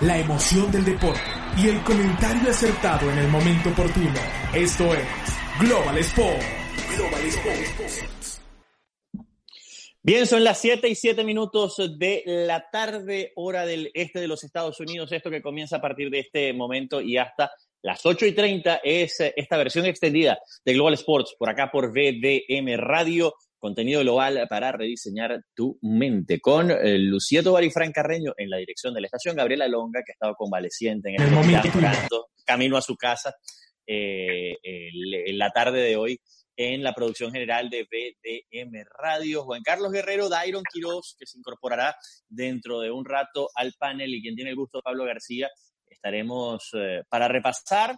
la emoción del deporte y el comentario acertado en el momento oportuno. Esto es Global Sport. Global Sport. Bien, son las 7 y 7 minutos de la tarde, hora del este de los Estados Unidos. Esto que comienza a partir de este momento y hasta las 8 y 30 es esta versión extendida de Global Sports por acá por VDM Radio contenido global para rediseñar tu mente. Con eh, Lucieto Barifran Carreño en la dirección de la estación, Gabriela Longa, que ha estado convaleciente en el, momento camino a su casa eh, en la tarde de hoy en la producción general de BDM Radio. Juan Carlos Guerrero, Dairon Quiroz, que se incorporará dentro de un rato al panel y quien tiene el gusto, Pablo García. Estaremos eh, para repasar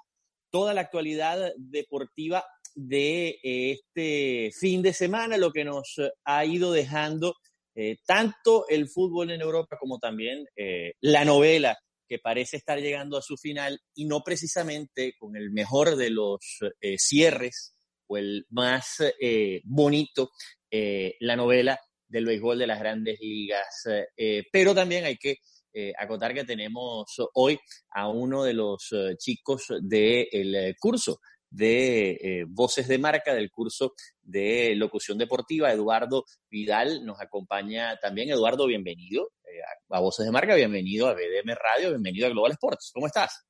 toda la actualidad deportiva de eh, este fin de semana, lo que nos ha ido dejando eh, tanto el fútbol en Europa como también eh, la novela que parece estar llegando a su final y no precisamente con el mejor de los cierres o el más bonito, la novela del béisbol de las grandes ligas. pero también hay que acotar que tenemos hoy a uno de los chicos del curso de eh, Voces de Marca del curso de locución deportiva. Eduardo Vidal nos acompaña también. Eduardo, bienvenido eh, a, Voces de Marca, bienvenido a BDM Radio, bienvenido a Global Sports. ¿Cómo estás?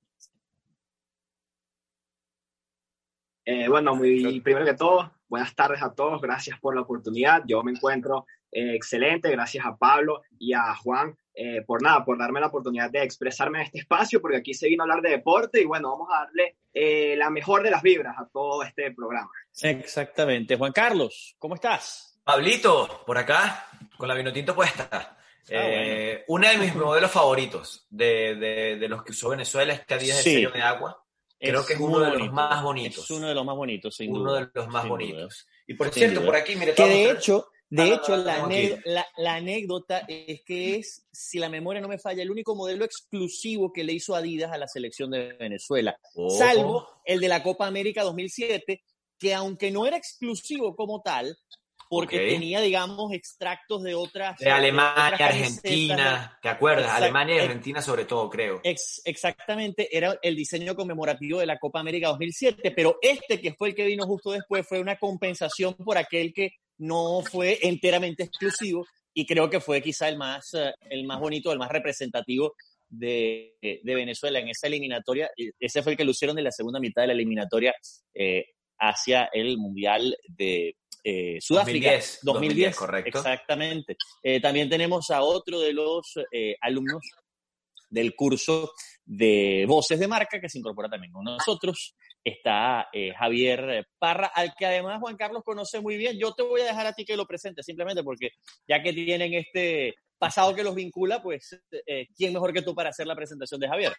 Eh, bueno, muy primero que todo, buenas tardes a todos, gracias por la oportunidad. Yo me encuentro excelente, gracias a Pablo y a Juan eh, por nada, por darme la oportunidad de expresarme en este espacio, porque aquí se vino a hablar de deporte y bueno, vamos a darle eh, la mejor de las vibras a todo este programa. Exactamente. Juan Carlos, ¿cómo estás? Pablito, por acá, con la vinotinto puesta. Ah, eh, uno de mis modelos favoritos de, de, los que usó Venezuela, este día de sello de agua. Creo que es uno de los más bonitos. Es uno de los más bonitos, sin Uno de los más bonitos. Y por cierto, por aquí, mire, que de hecho, de hecho, la, anécdota es que es, si la memoria no me falla, el único modelo exclusivo que le hizo Adidas a la selección de Venezuela, salvo el de la Copa América 2007, que aunque no era exclusivo como tal, porque tenía, digamos, extractos de otras. De Alemania, Argentina, ¿te acuerdas? Alemania y Argentina, sobre todo, creo. exactamente, era el diseño conmemorativo de la Copa América 2007, pero este que fue el que vino justo después fue una compensación por aquel que no fue enteramente exclusivo y creo que fue quizá el más, eh, el más bonito, el más representativo de, Venezuela en esa eliminatoria. Ese fue el que lucieron en la segunda mitad de la eliminatoria eh, hacia el Mundial de eh, Sudáfrica. 2010, 2010, correcto. Exactamente. también tenemos a otro de los alumnos del curso de Voces de Marca que se incorpora también con nosotros está eh, Javier Parra, al que además Juan Carlos conoce muy bien. Yo te voy a dejar a ti que lo presente, simplemente porque ya que tienen este pasado que los vincula, pues, eh, ¿quién mejor que tú para hacer la presentación de Javier?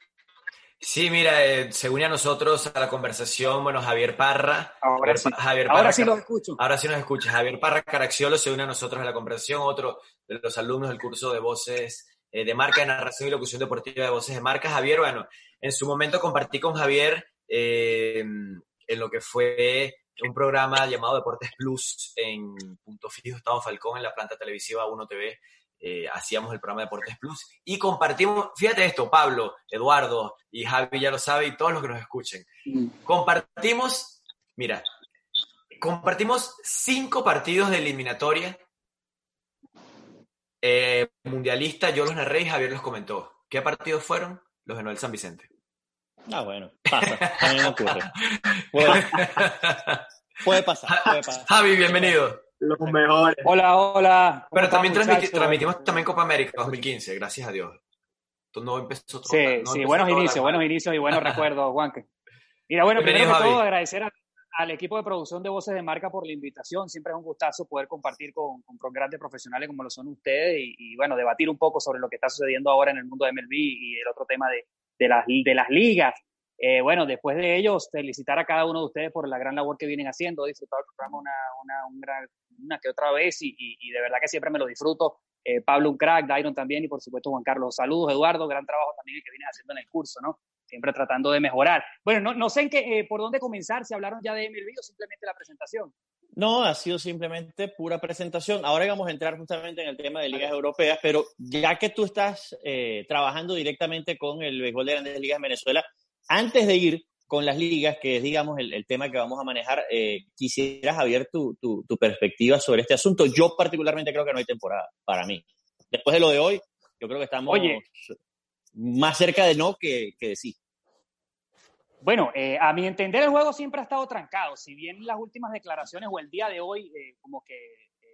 Sí, mira, eh, según a nosotros a la conversación, bueno, Javier Parra. Ahora sí, Javier Parra, ahora sí nos escucho. Ahora sí nos escucha. Javier Parra Caraxiolo se une a nosotros a la conversación, otro de los alumnos del curso de voces de marca, de narración y locución deportiva de voces de marca. Javier, bueno, en su momento compartí con Javier eh, en lo que fue un programa llamado Deportes Plus en Punto Fijo, Estado Falcón, en la planta televisiva 1 TV. Eh, hacíamos el programa Deportes Plus y compartimos, fíjate esto, Pablo, Eduardo y Javi ya lo sabe y todos los que nos escuchen. Mm. Compartimos, mira, compartimos cinco partidos de eliminatoria eh, mundialista, yo los narré y Javier los comentó. ¿Qué partidos fueron? Los de Noel San Vicente. Ah, bueno, pasa, a mí me ocurre. Puede, puede, pasar, puede pasar. Javi, bienvenido. Los mejores. Hola, hola. Pero también transmitimos también Copa América 2015, gracias a Dios. Esto no empezó todo, Sí, sí, buenos inicios, buenos inicios y buenos recuerdos, Juanque. Mira, bueno, primero que todo agradecer al equipo de producción de Voces de Marca por la invitación. Siempre es un gustazo poder compartir con, con grandes profesionales como lo son ustedes y, y, bueno, debatir un poco sobre lo que está sucediendo ahora en el mundo de MLB y el otro tema de, de las, de las ligas. Eh, bueno, después de ellos, felicitar a cada uno de ustedes por la gran labor que vienen haciendo. He disfrutado el programa una, una, una, que otra vez y, y, de verdad que siempre me lo disfruto. Eh, Pablo, un crack, Dairon también y por supuesto Juan Carlos. Saludos, Eduardo, gran trabajo también que vienes haciendo en el curso, ¿no? Siempre tratando de mejorar. Bueno, no, no sé en qué, eh, por dónde comenzar, si hablaron ya de MLB o simplemente la presentación. No, ha sido simplemente pura presentación. Ahora vamos a entrar justamente en el tema de ligas europeas, pero ya que tú estás eh, trabajando directamente con el béisbol de grandes ligas en Venezuela, antes de ir con las ligas, que es, digamos, el, tema que vamos a manejar, eh, quisieras, Javier, tu, tu, perspectiva sobre este asunto. Yo particularmente creo que no hay temporada para mí. Después de lo de hoy, yo creo que estamos más cerca de no que, que de sí. Bueno, eh, a mi entender el juego siempre ha estado trancado. Si bien las últimas declaraciones o el día de hoy eh, como que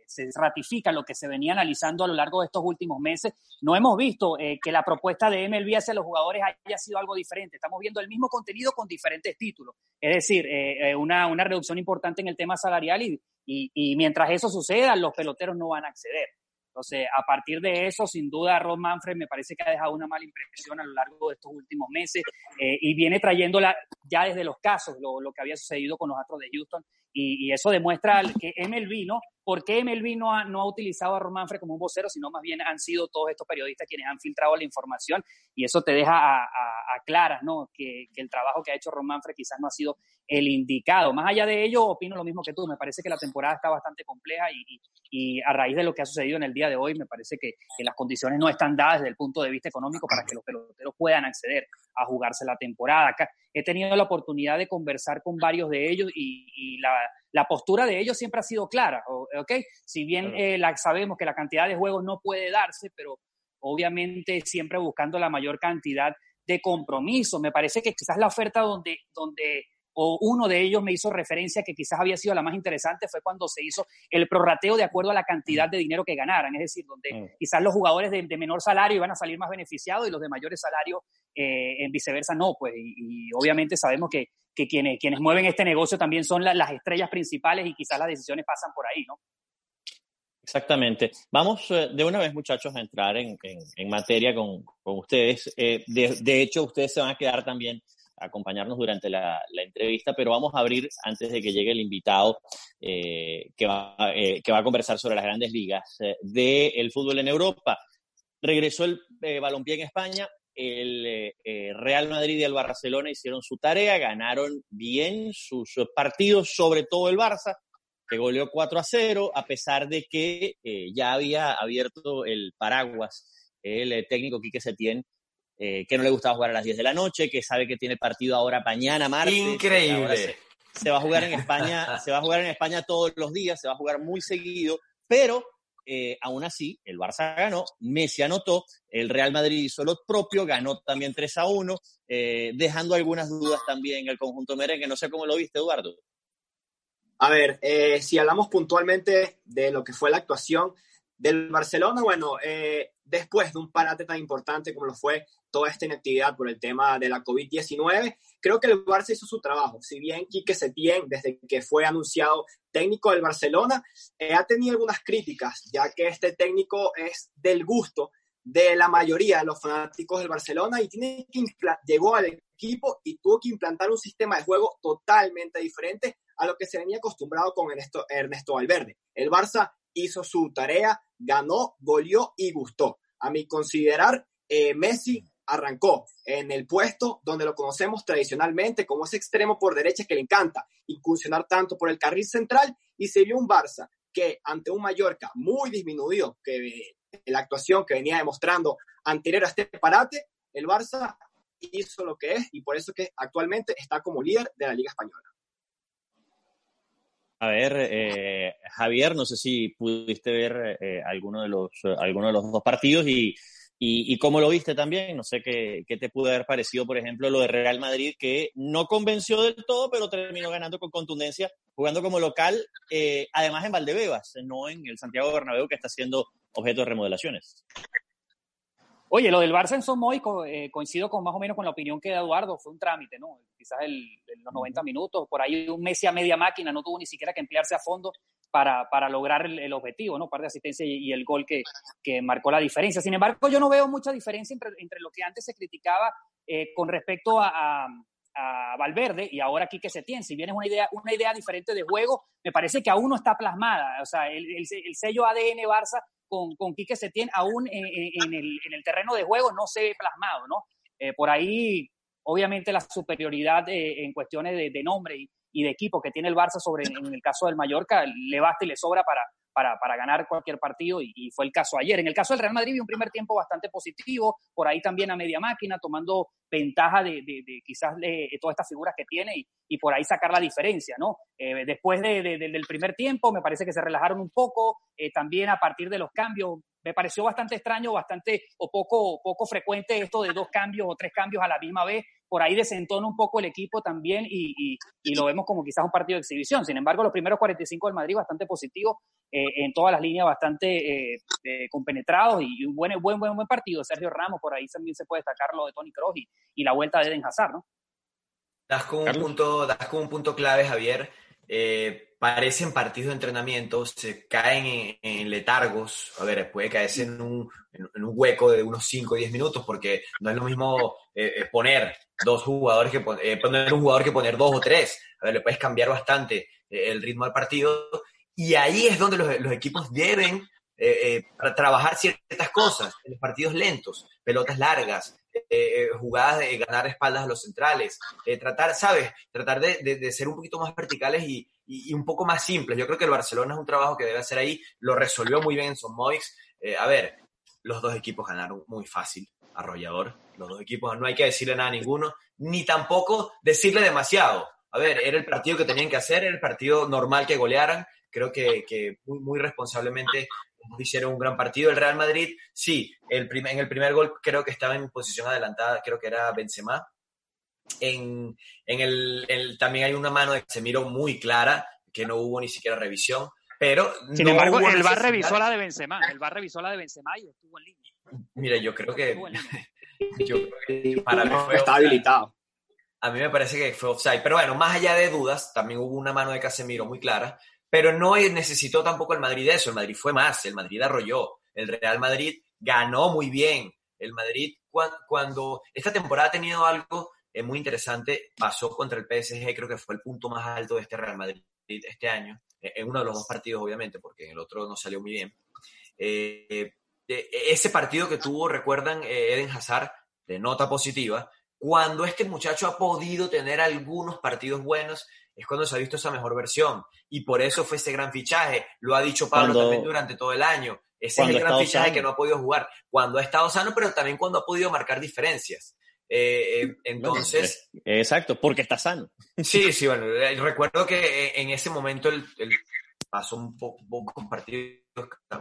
se ratifica lo que se venía analizando a lo largo de estos últimos meses. No hemos visto eh, que la propuesta de MLB hacia los jugadores haya sido algo diferente. Estamos viendo el mismo contenido con diferentes títulos. Es decir, eh, eh, una, una, reducción importante en el tema salarial y, y mientras eso suceda, los peloteros no van a acceder. Entonces, a partir de eso, sin duda, Ron Manfred me parece que ha dejado una mala impresión a lo largo de estos últimos meses y viene trayéndola ya desde los casos, lo, lo, que había sucedido con los Astros de Houston. Y, y, eso demuestra que MLB, ¿no? ¿Por qué MLB no ha, no ha utilizado a Romanfre como un vocero, sino más bien han sido todos estos periodistas quienes han filtrado la información? Y eso te deja a, a, claras ¿no? Que, que, el trabajo que ha hecho Romanfre quizás no ha sido el indicado. Más allá de ello, opino lo mismo que tú. Me parece que la temporada está bastante compleja y, y, a raíz de lo que ha sucedido en el día de hoy, me parece que, que, las condiciones no están dadas desde el punto de vista económico para que los peloteros puedan acceder a jugarse la temporada. Acá he tenido la oportunidad de conversar con varios de ellos y, y la la postura de ellos siempre ha sido clara, ¿ok? Si bien eh, la, sabemos que la cantidad de juegos no puede darse, pero obviamente siempre buscando la mayor cantidad de compromiso. Me parece que quizás la oferta donde, donde o uno de ellos me hizo referencia que quizás había sido la más interesante fue cuando se hizo el prorrateo de acuerdo a la cantidad de dinero que ganaran, es decir, donde mm. quizás los jugadores de, menor salario iban a salir más beneficiados y los de mayores salarios eh, en viceversa no, pues, y, obviamente sabemos que, que, quienes, quienes mueven este negocio también son las estrellas principales y quizás las decisiones pasan por ahí, ¿no? Exactamente. Vamos eh, de una vez, muchachos, a entrar en, en, materia con, con ustedes. Eh, de, de, hecho, ustedes se van a quedar también acompañarnos durante la, entrevista, pero vamos a abrir antes de que llegue el invitado eh, que, va, que va a conversar sobre las grandes ligas del fútbol en Europa. Regresó el balompié en España, el Real Madrid y el Barcelona hicieron su tarea, ganaron bien sus partidos, sobre todo el Barça, que goleó 4 a 0, a pesar de que ya había abierto el paraguas el técnico Quique Setién eh, que no le gustaba jugar a las 10 de la noche, que sabe que tiene partido ahora mañana, martes. Increíble. Se, va a jugar en España, se va a jugar en España todos los días, se va a jugar muy seguido, pero eh, aún así, el Barça ganó, Messi anotó, el Real Madrid hizo lo propio, ganó también 3 a 1, eh, dejando algunas dudas también en el conjunto merengue. No sé cómo lo viste, Eduardo. A ver, si hablamos puntualmente de lo que fue la actuación del Barcelona, bueno, después de un parate tan importante como lo fue toda esta inactividad por el tema de la COVID-19, creo que el Barça hizo su trabajo. Si bien Quique Setién, desde que fue anunciado técnico del Barcelona, eh, ha tenido algunas críticas, ya que este técnico es del gusto de la mayoría de los fanáticos del Barcelona y tiene que llegó al equipo y tuvo que implantar un sistema de juego totalmente diferente a lo que se venía acostumbrado con Ernesto, Ernesto. El Barça hizo su tarea, ganó, goleó y gustó. A mi considerar, eh, Messi arrancó en el puesto donde lo conocemos tradicionalmente como ese extremo por derecha que le encanta incursionar tanto por el carril central y se vio un Barça que ante un Mallorca muy disminuido que la actuación que venía demostrando anterior a este parate, el Barça hizo lo que es y por eso que actualmente está como líder de la Liga Española. A ver, eh, Javier, no sé si pudiste ver eh, alguno, de los, alguno de los dos partidos y, y, cómo lo viste también. No sé qué, qué, te pudo haber parecido, por ejemplo, lo de Real Madrid, que no convenció del todo, pero terminó ganando con contundencia, jugando como local, eh, además en Valdebebas, no en el Santiago Bernabéu, que está siendo objeto de remodelaciones. Oye, lo del Barça en Somoy eh, coincido con más o menos con la opinión que da Eduardo, fue un trámite, ¿no? Quizás el, los 90 minutos, por ahí un Messi a media máquina, no tuvo ni siquiera que emplearse a fondo para, para lograr el, objetivo, ¿no? Par de asistencia y, el gol que, que, marcó la diferencia. Sin embargo, yo no veo mucha diferencia entre, entre lo que antes se criticaba eh, con respecto a, a, Valverde y ahora aquí que se tiene. Si bien es una idea, una idea diferente de juego, me parece que aún no está plasmada. O sea, el, el, el sello ADN Barça con, con Quique Setién aún en, en, el, en, el, terreno de juego no se ve plasmado, ¿no? Eh, por ahí, obviamente, la superioridad eh, en cuestiones de, nombre y, de equipo que tiene el Barça sobre, en el caso del Mallorca, le basta y le sobra para, para, para ganar cualquier partido y, fue el caso ayer. En el caso del Real Madrid, un primer tiempo bastante positivo, por ahí también a media máquina, tomando ventaja de, quizás de, todas estas figuras que tiene y, y, por ahí sacar la diferencia, ¿no? Eh, después del primer tiempo, me parece que se relajaron un poco, eh, también a partir de los cambios, me pareció bastante extraño, bastante o poco, poco frecuente esto de dos cambios o tres cambios a la misma vez. Por ahí desentona un poco el equipo también y, y, lo vemos como quizás un partido de exhibición. Sin embargo, los primeros 45 del Madrid bastante positivos, eh, en todas las líneas bastante eh, eh, compenetrados y un buen, buen, buen, buen partido. Sergio Ramos, por ahí también se puede destacar lo de Tony Kroos y, la vuelta de Eden Hazard, ¿no? Das con un, punto, das con un punto clave, Javier. Eh, parecen partidos de entrenamiento, se caen en, letargos, a ver, puede caerse en un, en un hueco de unos 5 o 10 minutos, porque no es lo mismo eh, eh, poner dos jugadores que poner un jugador que poner dos o tres, a ver, le puedes cambiar bastante el ritmo del partido, y ahí es donde los equipos deben trabajar ciertas cosas, partidos lentos, pelotas largas, eh, jugadas de ganar espaldas a los centrales, eh, tratar, ¿sabes? Tratar de, de, ser un poquito más verticales y, y, un poco más simples. Yo creo que el Barcelona es un trabajo que debe hacer ahí, lo resolvió muy bien en Son. Eh, a ver, los dos equipos ganaron muy fácil, arrollador. Los dos equipos, no hay que decirle nada a ninguno, ni tampoco decirle demasiado. A ver, era el partido que tenían que hacer, era el partido normal que golearan. Creo que, que muy, muy responsablemente hicieron un gran partido. El Real Madrid, sí, el en el primer gol creo que estaba en posición adelantada, creo que era Benzema. En, en el, también hay una mano de Casemiro muy clara, que no hubo ni siquiera revisión. Pero Sin embargo, el VAR revisó la de Benzema, el VAR revisó la de Benzema y estuvo en línea. Mira, yo creo que, yo creo que para mí fue está habilitado. A mí me parece que fue offside. Pero bueno, más allá de dudas, también hubo una mano de Casemiro muy clara. Pero no necesitó tampoco el Madrid eso, el Madrid fue más, el Madrid arrolló, el Real Madrid ganó muy bien, el Madrid cuando, esta temporada ha tenido algo eh, muy interesante, pasó contra el PSG, creo que fue el punto más alto de este Real Madrid este año, eh, en uno de los dos partidos obviamente, porque en el otro no salió muy bien. Eh, ese partido que tuvo, recuerdan, Eden Hazard, de nota positiva, cuando este muchacho ha podido tener algunos partidos buenos, es cuando se ha visto esa mejor versión. Y por eso fue ese gran fichaje. Lo ha dicho Pablo también durante todo el año. Ese es el gran fichaje que no ha podido jugar. Cuando ha estado sano, pero también cuando ha podido marcar diferencias. Eh, eh, entonces. exacto, porque está sano. Sí, sí, bueno, eh, recuerdo que en ese momento el, pasó un poco, con partidos,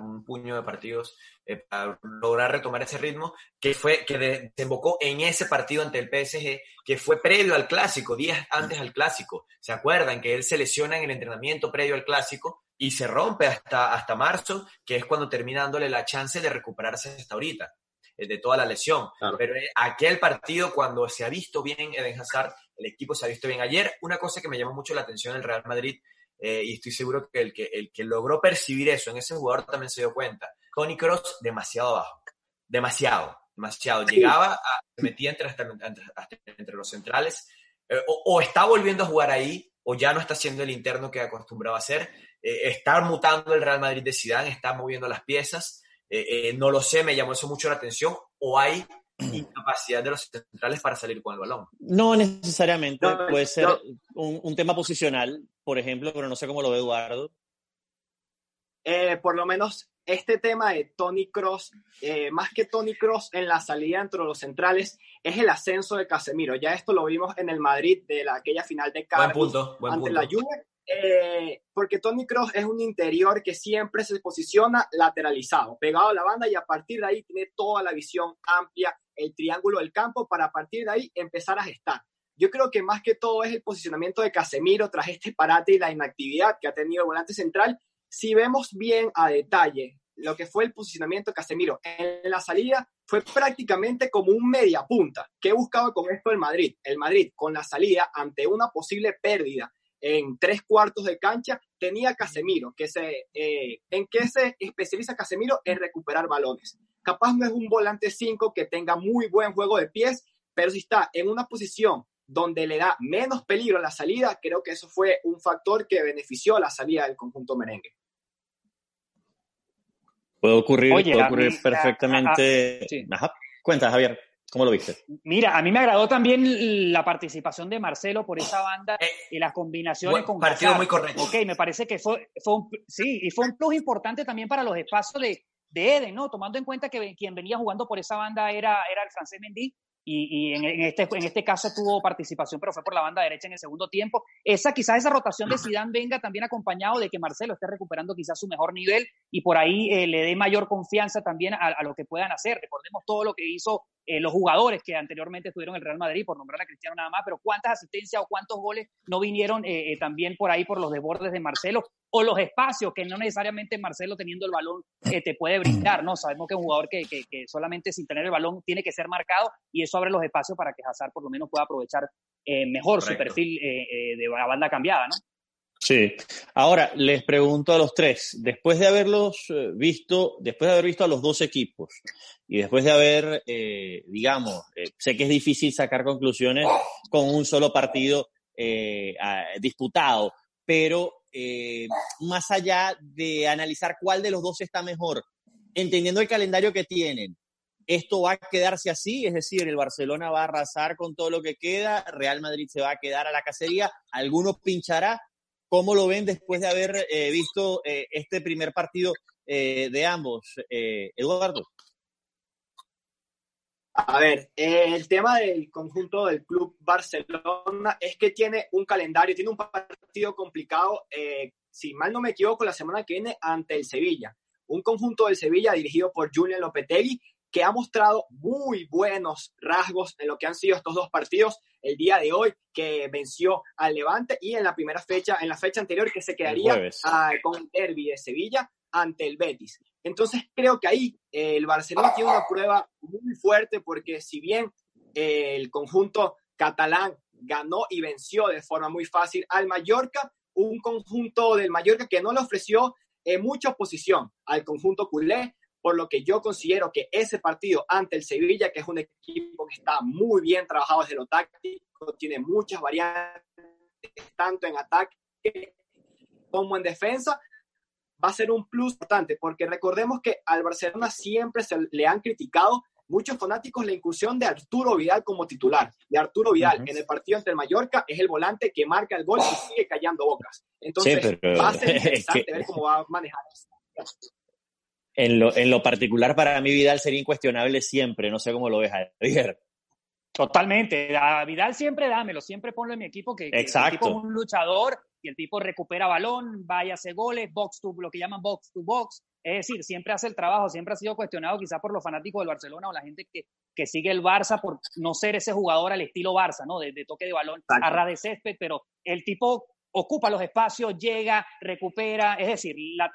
un puño de partidos eh, para lograr retomar ese ritmo, que fue que desembocó en ese partido ante el PSG, que fue previo al clásico, días antes al clásico. ¿Se acuerdan que él se lesiona en el entrenamiento previo al clásico y se rompe hasta, hasta marzo, que es cuando termina dándole la chance de recuperarse hasta ahorita? Eh, de toda la lesión. Pero eh, aquel partido, cuando se ha visto bien Eden Hazard, el equipo se ha visto bien. Ayer, una cosa que me llamó mucho la atención del Real Madrid eh, y estoy seguro que el, que el que logró percibir eso en ese jugador también se dio cuenta. Tony Cross demasiado abajo, demasiado, demasiado. Llegaba, a, se metía entre, entre, los centrales, eh, o, está volviendo a jugar ahí, o ya no está siendo el interno que acostumbraba a hacer. Eh, está mutando el Real Madrid de Zidane, está moviendo las piezas. no lo sé, me llamó eso mucho la atención. O hay incapacidad de los centrales para salir con el balón. No necesariamente, puede ser un, un, tema posicional, por ejemplo, pero no sé cómo lo ve Eduardo. Eh, por lo menos este tema de Tony Cross, eh, más que Tony Cross en la salida entre los centrales, es el ascenso de Casemiro. Ya esto lo vimos en el Madrid de la, aquella final de Carlos ante la Juve. Eh, porque Tony Cross es un interior que siempre se posiciona lateralizado, pegado a la banda y a partir de ahí tiene toda la visión amplia, el triángulo del campo para a partir de ahí empezar a gestar. Yo creo que más que todo es el posicionamiento de Casemiro tras este parate y la inactividad que ha tenido el volante central. Si vemos bien a detalle lo que fue el posicionamiento de Casemiro en la salida, fue prácticamente como un media punta. ¿Qué buscaba con esto el Madrid? El Madrid, con la salida, ante una posible pérdida en tres cuartos de cancha, tenía Casemiro, que se, eh, ¿en qué se especializa Casemiro? En recuperar balones. Capaz no es un volante 5 que tenga muy buen juego de pies, pero si está en una posición donde le da menos peligro a la salida, creo que eso fue un factor que benefició a la salida del conjunto merengue. Puede ocurrir, puede ocurrir perfectamente. Ajá. Cuenta, Javier. ¿Cómo lo viste? Mira, a mí me agradó también la participación de Marcelo por esa banda eh, y las combinaciones con partido muy correcto. Ok, me parece que fue, fue un, sí, y fue un plus importante también para los espacios de, de Eden, ¿no? Tomando en cuenta que quien venía jugando por esa banda era, era el francés Mendy y, en, este, en este caso tuvo participación, pero fue por la banda derecha en el segundo tiempo. Esa, quizás esa rotación de Zidane venga también acompañado de que Marcelo esté recuperando quizás su mejor nivel y por ahí eh, le dé mayor confianza también a, a, lo que puedan hacer. Recordemos todo lo que hizo eh, los jugadores que anteriormente estuvieron en el Real Madrid, por nombrar a Cristiano nada más, pero cuántas asistencias o cuántos goles no vinieron eh, eh, también por ahí por los desbordes de Marcelo o los espacios que no necesariamente Marcelo teniendo el balón te puede brindar, ¿no? Sabemos que es un jugador que, que, solamente sin tener el balón tiene que ser marcado y eso abre los espacios para que Hazard por lo menos pueda aprovechar mejor su perfil de la banda cambiada, ¿no? Sí. Ahora, les pregunto a los tres, después de haberlos eh, visto, después de haber visto a los dos equipos y después de haber, eh, digamos, eh, sé que es difícil sacar conclusiones con un solo partido disputado, pero más allá de analizar cuál de los dos está mejor, entendiendo el calendario que tienen, ¿esto va a quedarse así? Es decir, el Barcelona va a arrasar con todo lo que queda, Real Madrid se va a quedar a la cacería, alguno pinchará ¿Cómo lo ven después de haber eh, visto eh, este primer partido eh, de ambos? Eduardo. A ver, el tema del conjunto del Club Barcelona es que tiene un calendario, tiene un partido complicado, si mal no me equivoco, la semana que viene ante el Sevilla. Un conjunto del Sevilla dirigido por Julian Lopetegui que ha mostrado muy buenos rasgos en lo que han sido estos dos partidos el día de hoy, que venció al Levante y en la primera fecha, en la fecha anterior que se quedaría con el derby de Sevilla ante el Betis. Entonces creo que ahí eh, el Barcelona tiene una prueba muy fuerte porque si bien eh, el conjunto catalán ganó y venció de forma muy fácil al Mallorca, un conjunto del Mallorca que no le ofreció eh, mucha oposición al conjunto culé, por lo que yo considero que ese partido ante el Sevilla, que es un equipo que está muy bien trabajado desde lo táctico, tiene muchas variantes, tanto en ataque como en defensa, va a ser un plus importante, porque recordemos que al Barcelona siempre se le han criticado muchos fanáticos la incursión de Arturo Vidal como titular. De Arturo Vidal en el partido ante el Mallorca es el volante que marca el gol y sigue callando bocas. Entonces, va a ser interesante ver cómo va a manejar eso. En lo, en lo particular, para mí, Vidal sería incuestionable siempre. No sé cómo lo ves, Javier. Totalmente. A Vidal siempre dámelo, siempre ponlo en mi equipo, que, Exacto. es un luchador y el tipo recupera balón, vaya, hace goles, box to, lo que llaman box to box. Es decir, siempre hace el trabajo, siempre ha sido cuestionado quizás por los fanáticos del Barcelona o la gente que, que sigue el Barça por no ser ese jugador al estilo Barça, ¿no? De, toque de balón a ras de césped, pero el tipo ocupa los espacios, llega, recupera, es decir, la,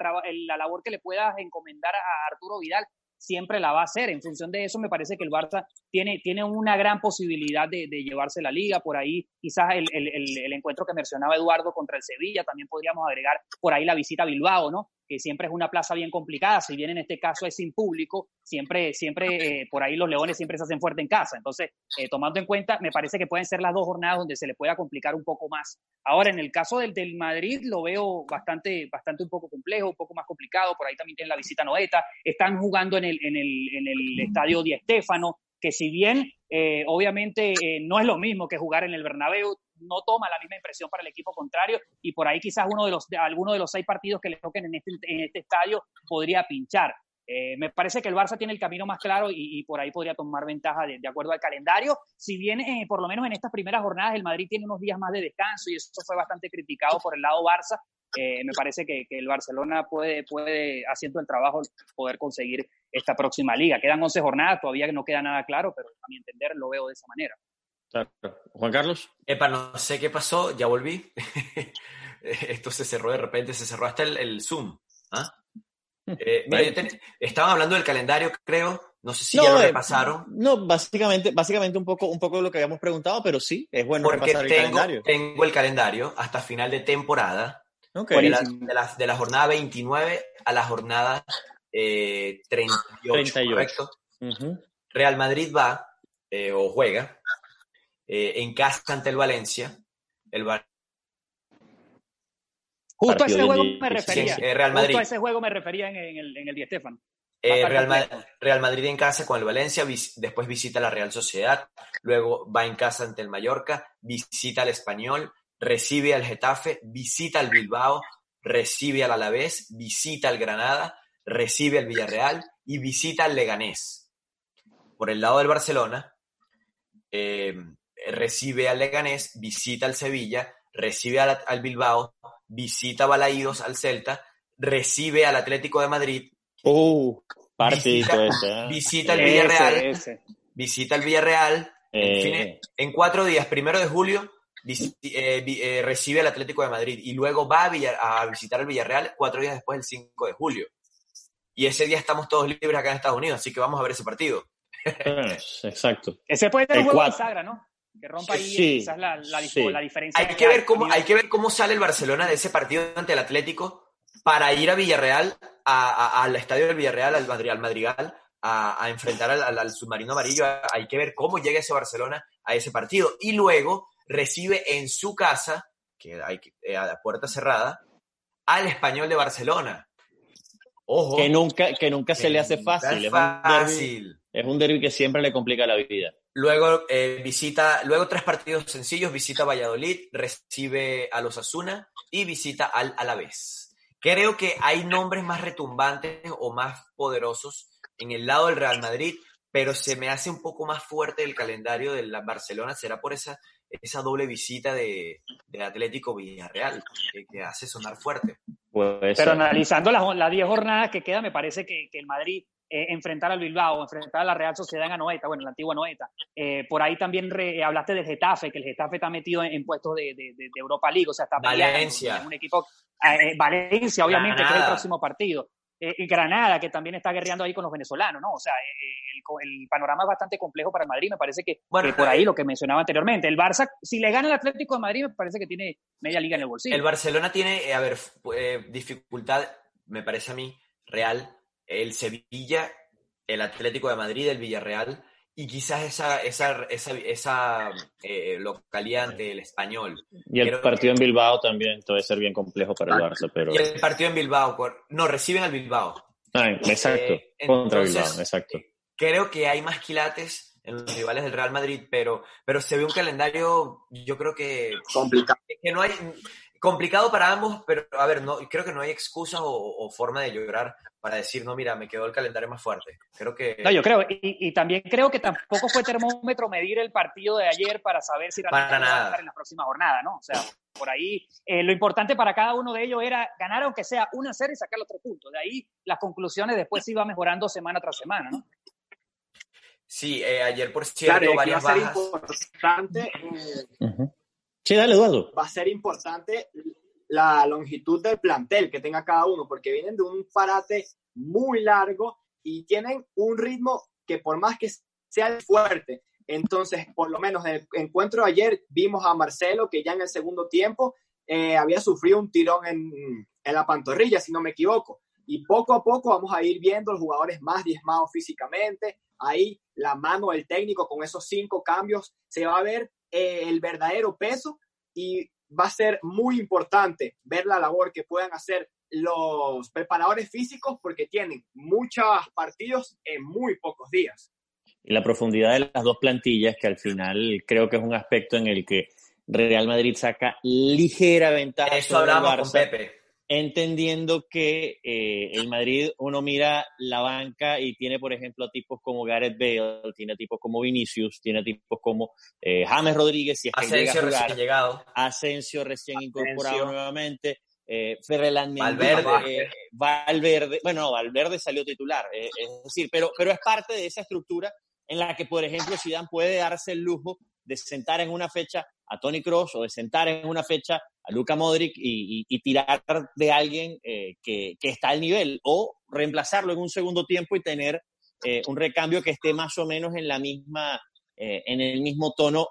la labor que le puedas encomendar a Arturo Vidal siempre la va a hacer. En función de eso, me parece que el Barça tiene, tiene una gran posibilidad de, llevarse la liga. Por ahí, quizás el, el, el, encuentro que mencionaba Eduardo contra el Sevilla, también podríamos agregar por ahí la visita a Bilbao, ¿no? Que siempre es una plaza bien complicada, si bien en este caso es sin público, siempre, siempre eh, por ahí los leones siempre se hacen fuerte en casa. Entonces, eh, tomando en cuenta, me parece que pueden ser las dos jornadas donde se le pueda complicar un poco más. Ahora, en el caso del, del Madrid, lo veo bastante, bastante un poco complejo, un poco más complicado. Por ahí también tienen la visita Noeta. Están jugando en el, en el, en el estadio Di Stéfano, que si bien eh, obviamente no es lo mismo que jugar en el Bernabéu, no toma la misma impresión para el equipo contrario y por ahí quizás uno de los, alguno de los seis partidos que le toquen en este, en este estadio podría pinchar. Eh, me parece que el Barça tiene el camino más claro y, por ahí podría tomar ventaja de, acuerdo al calendario. Si bien, eh, por lo menos en estas primeras jornadas, el Madrid tiene unos días más de descanso y eso fue bastante criticado por el lado Barça, eh, me parece que, el Barcelona puede, puede, haciendo el trabajo, poder conseguir esta próxima liga. Quedan 11 jornadas, todavía no queda nada claro, pero a mi entender lo veo de esa manera. Juan Carlos. Epa, no sé qué pasó, ya volví. Esto se cerró de repente, se cerró hasta el, Zoom. ¿ah? Eh, estaban hablando del calendario, creo. No sé si ya lo eh, repasaron. No, básicamente, básicamente un poco, un poco de lo que habíamos preguntado, pero sí, es bueno repasar el calendario. Tengo el calendario hasta final de temporada. De, la, de, la, jornada 29 a la jornada 38, eh, ¿correcto? Real Madrid va o juega eh, en casa ante el Valencia. El Justo a ese juego me refería. Real Madrid. Justo a ese juego me refería en, el, en el Di Eh, Real, Madrid, en casa con el Valencia, después visita la Real Sociedad, luego va en casa ante el Mallorca, visita al Español, recibe al Getafe, visita al Bilbao, recibe al Alavés, visita al Granada, recibe al Villarreal y visita al Leganés. Por el lado del Barcelona, eh, recibe al Leganés, visita al Sevilla, recibe al, Bilbao, visita a Balaídos al Celta, recibe al Atlético de Madrid. Uh, visita, ¿eh? visita el Villarreal. Visita el Villarreal. Eh. En, cuatro días, primero de julio, eh, recibe al Atlético de Madrid y luego va a, a, visitar el Villarreal cuatro días después, el 5 de julio. Y ese día estamos todos libres acá en Estados Unidos, así que vamos a ver ese partido. Exacto. Ese puede ser el juego de Sagra, ¿no? Que rompa ahí quizás la, la, diferencia. Hay que, ver cómo, hay que ver cómo sale el Barcelona de ese partido ante el Atlético para ir a Villarreal, al estadio del Villarreal, al Madrigal, Madrigal a, enfrentar al, submarino amarillo. Hay que ver cómo llega ese Barcelona a ese partido. Y luego recibe en su casa, que hay eh, a la puerta cerrada, al español de Barcelona. Ojo. Que nunca, que nunca se le hace fácil. Es, fácil. es un derby que siempre le complica la vida. Luego eh, visita, luego tres partidos sencillos, visita Valladolid, recibe a los Asuna y visita al Alavés. Creo que hay nombres más retumbantes o más poderosos en el lado del Real Madrid, pero se me hace un poco más fuerte el calendario de la Barcelona. Será por esa, esa doble visita de, Atlético Villarreal que, hace sonar fuerte. pero analizando las 10 jornadas que quedan, me parece que, que el Madrid eh, enfrentar al Bilbao, enfrentar a la Real Sociedad en Anoeta, bueno, la antigua Anoeta. Eh, por ahí también hablaste del Getafe, que el Getafe está metido en, puestos de, Europa League, o sea, está Valencia. un equipo, eh, Valencia, obviamente, que es el próximo partido. Granada, que también está guerreando ahí con los venezolanos, ¿no? O sea, el, panorama es bastante complejo para el Madrid, me parece que, bueno, por ahí lo que mencionaba anteriormente. El Barça, si le gana el Atlético de Madrid, me parece que tiene media liga en el bolsillo. El Barcelona tiene, a ver, dificultad, me parece a mí, real, el Sevilla, el Atlético de Madrid, el Villarreal y quizás esa, esa, esa, esa eh, localidad ante el español. Y el partido en Bilbao también puede ser bien complejo para el Barça, pero... Y el partido en Bilbao, no, reciben al Bilbao. Ah, exacto, eh, contra Bilbao, exacto. Creo que hay más quilates en los rivales del Real Madrid, pero, pero se ve un calendario, yo creo que... Complicado. Que no hay, complicado para ambos, pero a ver, no, creo que no hay excusa o, forma de llorar para decir, no, mira, me quedó el calendario más fuerte. Creo que... No, yo creo, y, también creo que tampoco fue termómetro medir el partido de ayer para saber si realmente va a estar en la próxima jornada, ¿no? O sea, por ahí eh, lo importante para cada uno de ellos era ganar aunque sea una serie y sacar los tres puntos. De ahí las conclusiones después se iban mejorando semana tras semana, ¿no? Sí, eh, ayer por cierto varias va a ser importante eh, Sí, dale, Eduardo. Va a ser importante la longitud del plantel que tenga cada uno, porque vienen de un parate muy largo y tienen un ritmo que por más que sea fuerte, entonces por lo menos en el encuentro de ayer vimos a Marcelo que ya en el segundo tiempo eh, había sufrido un tirón en, en la pantorrilla, si no me equivoco. Y poco a poco vamos a ir viendo los jugadores más diezmados físicamente. Ahí la mano del técnico con esos cinco cambios se va a ver eh, el verdadero peso y va a ser muy importante ver la labor que puedan hacer los preparadores físicos porque tienen muchos partidos en muy pocos días. Y la profundidad de las dos plantillas, que al final creo que es un aspecto en el que Real Madrid saca ligera ventaja. Eso hablamos con Pepe entendiendo que eh, el Madrid uno mira la banca y tiene, por ejemplo, a tipos como Gareth Bale, tiene a tipos como Vinicius, tiene a tipos como eh, James Rodríguez, si es que Asensio recién llegado. Asensio recién incorporado nuevamente. Eh, Ferreland Valverde. Eh, Valverde, bueno, Valverde salió titular, es decir, pero, pero es parte de esa estructura en la que, por ejemplo, Zidane puede darse el lujo de sentar en una fecha a Tony Cross o de sentar en una fecha a Luka Modric y, tirar de alguien eh, que, está al nivel o reemplazarlo en un segundo tiempo y tener eh, un recambio que esté más o menos en la misma, eh, en el mismo tono,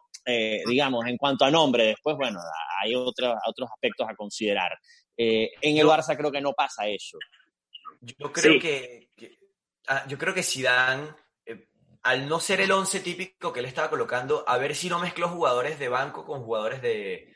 digamos, en cuanto a nombre. Después, bueno, hay otros aspectos a considerar. en el Barça creo que no pasa eso. Yo creo que, ah, yo creo que Zidane al no ser el 11 típico que él estaba colocando, a ver si no mezcló jugadores de banco con jugadores de,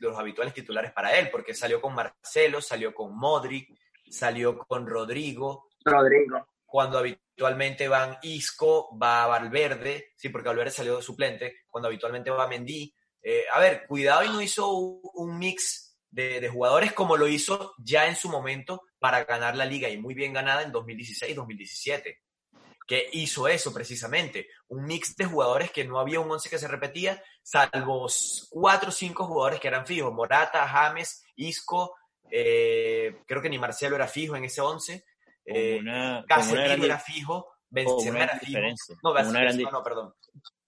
los habituales titulares para él, porque salió con Marcelo, salió con Modric, salió con Rodrigo, Rodrigo. Cuando habitualmente van Isco, va Valverde, sí, porque Valverde salió de suplente, cuando habitualmente va Mendy. Eh, a ver, cuidado y no hizo un, mix de, de, jugadores como lo hizo ya en su momento para ganar la liga y muy bien ganada en 2016-2017 que hizo eso precisamente, un mix de jugadores que no había un once que se repetía, salvo cuatro o cinco jugadores que eran fijos, Morata, James, Isco, eh, creo que ni Marcelo era fijo en ese once, eh, era fijo, Benzema era fijo, no, no, perdón.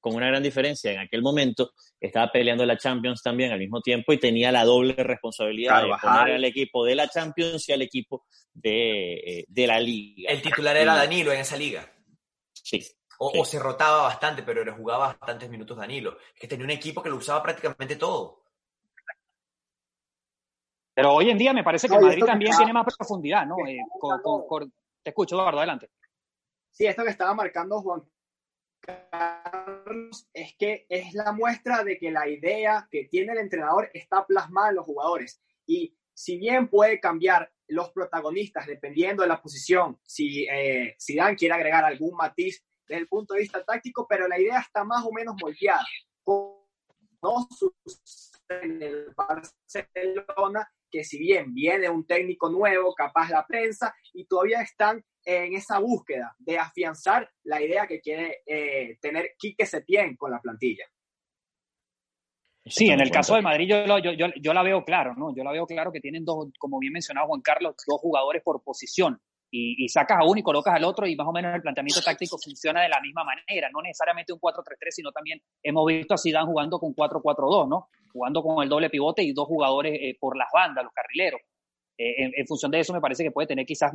Con una gran diferencia, en aquel momento estaba peleando la Champions también al mismo tiempo y tenía la doble responsabilidad de poner al equipo de la Champions y al equipo de, eh, de la Liga. El titular era Danilo en esa liga. Sí. O, se rotaba bastante, pero le jugaba bastantes minutos Danilo. Es que tenía un equipo que lo usaba prácticamente todo. Pero hoy en día me parece que Madrid también tiene más profundidad, ¿no? Eh, te escucho, Eduardo, adelante. Sí, esto que estaba marcando Juan Carlos es que es la muestra de que la idea que tiene el entrenador está plasmada en los jugadores. Y si bien puede cambiar los protagonistas, dependiendo de la posición, si eh, Dan quiere agregar algún matiz desde el punto de vista táctico, pero la idea está más o menos moldeada. No sucede en el Barcelona, que si bien viene un técnico nuevo, capaz la prensa, y todavía están en esa búsqueda de afianzar la idea que quiere eh, tener Quique Setién con la plantilla. Sí, en el caso de Madrid yo, yo, yo, la veo claro, ¿no? Yo la veo claro que tienen dos, como bien mencionado Juan Carlos, dos jugadores por posición. Y, sacas a uno y colocas al otro y más o menos el planteamiento táctico funciona de la misma manera, no necesariamente un 4-3-3, sino también hemos visto a Zidane jugando con 4-4-2, ¿no? Jugando con el doble pivote y dos jugadores eh, por las bandas, los carrileros. Eh, en, función de eso me parece que puede tener quizás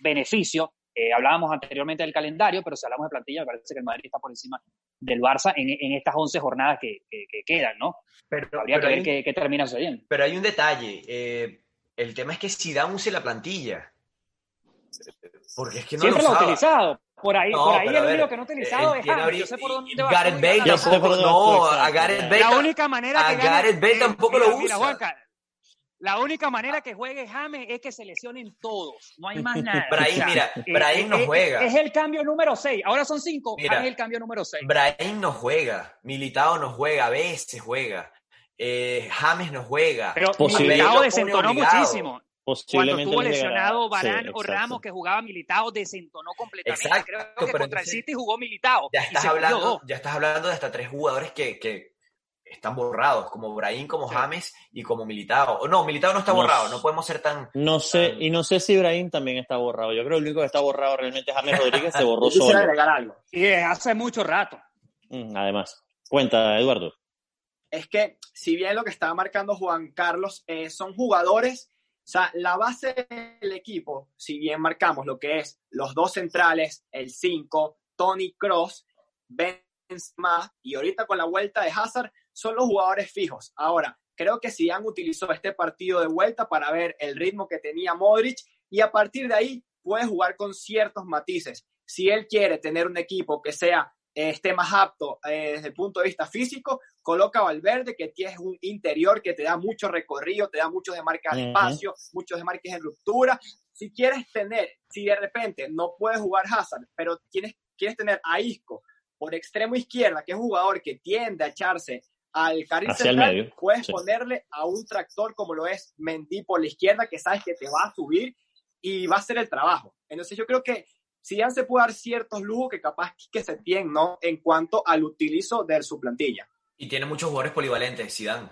beneficio. Eh, hablábamos anteriormente del calendario, pero si hablamos de plantilla, me parece que el Madrid está por encima del Barça en, estas 11 jornadas que, quedan, ¿no? Pero, Habría que ver qué, termina sucediendo. Pero hay un detalle. Eh, el tema es que si da use la plantilla. Porque es que no Siempre lo, ha utilizado. Por ahí, por ahí el único que no ha utilizado es James. Yo sé por dónde va. Gareth Bale tampoco. No, a Gareth Bale. La única manera que a Gareth Bale tampoco lo usa. La única manera que juegue James es que se lesionen todos. No hay más nada. Brahim, mira, eh, Brahim no juega. Es, el cambio número 6. Ahora son 5. Es el cambio número 6. Brahim no juega. Militao no juega. A veces juega. Eh, James no juega. Pero Militao desentonó muchísimo. Cuando estuvo lesionado Barán o Ramos, que jugaba Militao, desentonó completamente. Exacto, Creo que contra el City jugó Militao. Ya estás, hablando, ya estás hablando de hasta tres jugadores que, que están borrados, como Brahim, como James y como Militao. No, Militao no está borrado, no podemos ser tan... No sé, y no sé si Brahim también está borrado. Yo creo que el único que está borrado realmente es James Rodríguez, se borró solo. algo. Y hace mucho rato. Mm, además. Cuenta, Eduardo. Es que, si bien lo que estaba marcando Juan Carlos eh, son jugadores, o sea, la base del equipo, si bien marcamos lo que es los dos centrales, el 5, Tony Cross, Benzema, y ahorita con la vuelta de Hazard, son los jugadores fijos. Ahora, creo que Zidane utilizó este partido de vuelta para ver el ritmo que tenía Modric y a partir de ahí puede jugar con ciertos matices. Si él quiere tener un equipo que sea esté más apto eh, desde el punto de vista físico, coloca a Valverde, que tiene un interior que te da mucho recorrido, te da muchos de marca de espacio, muchos de marcas en ruptura. Si quieres tener, si de repente no puedes jugar Hazard, pero tienes, quieres tener a Isco por extremo izquierda, que es un jugador que tiende a echarse al carril central, puedes ponerle a un tractor como lo es Mendy por la izquierda, que sabes que te va a subir y va a hacer el trabajo. Entonces yo creo que si ya se puede dar ciertos lujos que capaz que se tienen, ¿no? En cuanto al utilizo de su plantilla. Y tiene muchos jugadores polivalentes, Zidane.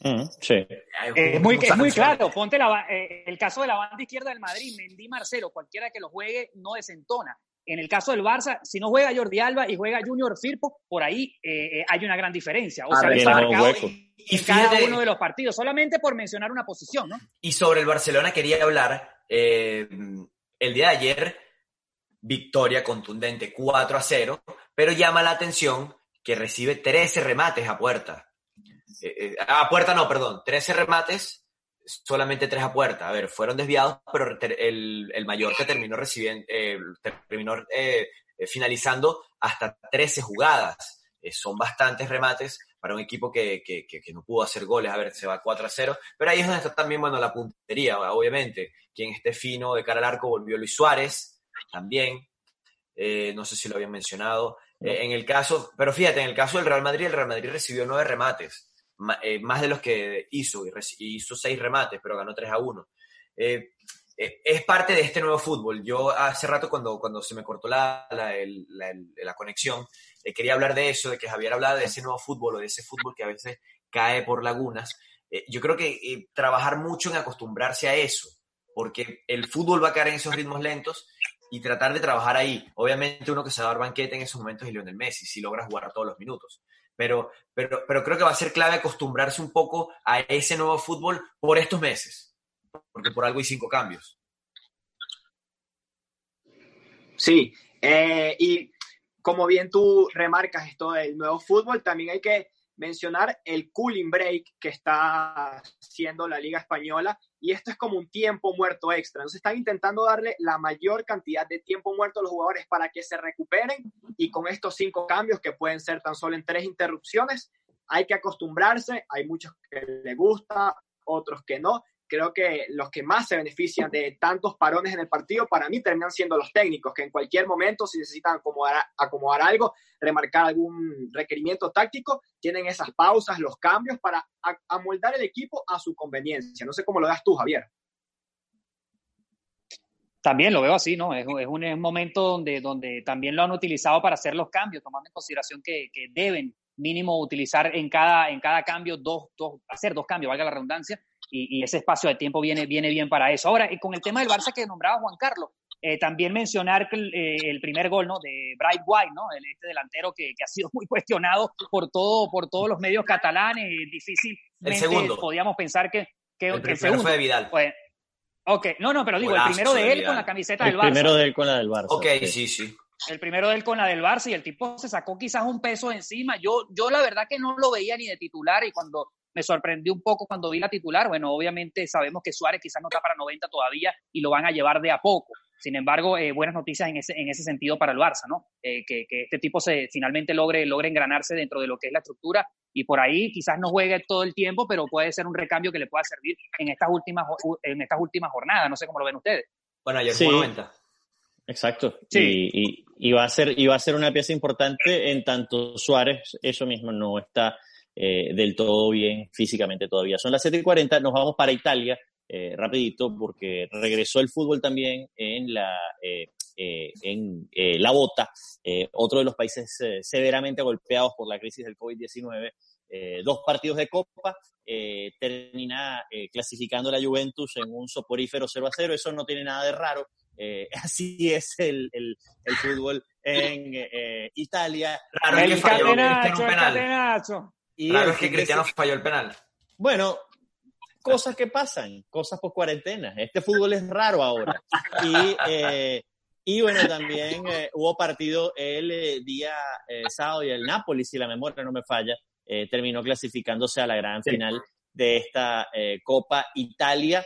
Mm, sí. es muy, muy claro, ponte eh, el caso de la banda izquierda del Madrid, Mendy Marcelo, cualquiera que lo juegue no desentona. En el caso del Barça, si no juega Jordi Alba y juega Junior Firpo, por ahí eh, eh, hay una gran diferencia. O sea, está marcado y cada uno de los partidos, solamente por mencionar una posición, ¿no? Y sobre el Barcelona quería hablar, eh, el día de ayer, victoria contundente 4 a 0, pero llama la atención que recibe 13 remates a puerta. a puerta no, perdón, 13 remates solamente tres a puerta. A ver, fueron desviados, pero el, el mayor que terminó recibiendo, eh, terminó eh, eh, finalizando hasta 13 jugadas. son bastantes remates para un equipo que, que, que, no pudo hacer goles. A ver, se va 4 a 0. Pero ahí es donde está también, bueno, la puntería, obviamente. Quien esté fino de cara al arco volvió Luis Suárez. también. Eh, no sé si lo habían mencionado. Eh, en el caso, pero fíjate, en el caso del Real Madrid, el Real Madrid recibió nueve remates, más de los que hizo, y hizo seis remates, pero ganó 3 a 1. es parte de este nuevo fútbol. Yo hace rato cuando, cuando se me cortó la, la, conexión, quería hablar de eso, de que Javier hablaba de ese nuevo fútbol o de ese fútbol que a veces cae por lagunas. yo creo que trabajar mucho en acostumbrarse a eso, porque el fútbol va a caer en esos ritmos lentos y tratar de trabajar ahí. Obviamente uno que se va a dar banquete en esos momentos es Lionel Messi, si logra jugar todos los minutos. Pero, pero, pero creo que va a ser clave acostumbrarse un poco a ese nuevo fútbol por estos meses, porque por algo hay cinco cambios. Sí, eh, y como bien tú remarcas esto del nuevo fútbol, también hay que mencionar el cooling break que está haciendo la Liga Española y esto es como un tiempo muerto extra. Entonces están intentando darle la mayor cantidad de tiempo muerto a los jugadores para que se recuperen y con estos cinco cambios que pueden ser tan solo en tres interrupciones, hay que acostumbrarse, hay muchos que les gusta, otros que no, creo que los que más se benefician de tantos parones en el partido para mí terminan siendo los técnicos, que en cualquier momento, si necesitan acomodar, acomodar algo, remarcar algún requerimiento táctico, tienen esas pausas, los cambios para amoldar el equipo a su conveniencia. No sé cómo lo das tú, Javier. También lo veo así, ¿no? Es, un, momento donde, donde también lo han utilizado para hacer los cambios, tomando en consideración que, deben mínimo utilizar en cada, en cada cambio dos, dos, hacer dos cambios, valga la redundancia, y, ese espacio de tiempo viene, viene bien para eso. Ahora, con el tema del Barça que nombraba Juan Carlos, eh, también mencionar que eh, el, primer gol ¿no? de Bright White, ¿no? el, este delantero que, que, ha sido muy cuestionado por, todo, por todos los medios catalanes, difícil. El segundo. Podíamos pensar que, que el, el segundo fue de Vidal. Pues, ok, no, no, pero digo, el primero de él con la camiseta del Barça. El primero de él con la del Barça. Ok, sí, sí. El primero de él con la del Barça y el tipo se sacó quizás un peso encima. Yo, yo la verdad que no lo veía ni de titular y cuando me sorprendió un poco cuando vi la titular. Bueno, obviamente sabemos que Suárez quizás no está para 90 todavía y lo van a llevar de a poco. Sin embargo, eh, buenas noticias en ese, en ese sentido para el Barça, ¿no? Eh, que, que, este tipo se finalmente logre, logre engranarse dentro de lo que es la estructura y por ahí quizás no juegue todo el tiempo, pero puede ser un recambio que le pueda servir en estas últimas, en estas últimas jornadas. No sé cómo lo ven ustedes. Bueno, ayer fue 90. Exacto. Sí. Y, y, va a ser, y va a ser una pieza importante en tanto Suárez, eso mismo no está eh, del todo bien físicamente todavía. Son las 7:40, nos vamos para Italia eh, rapidito porque regresó el fútbol también en la, eh, en la bota, otro de los países severamente golpeados por la crisis del COVID-19. dos partidos de Copa, termina clasificando la Juventus en un soporífero 0 a 0. Eso no tiene nada de raro. así es el, el, el fútbol en Italia. Raro el, y claro, es que Cristiano falló el penal. Bueno, cosas que pasan, cosas por cuarentena. Este fútbol es raro ahora. Y, eh, y bueno, también eh, hubo partido el eh, día sábado y el Napoli, si la memoria no me falla, terminó clasificándose a la gran final de esta Copa Italia.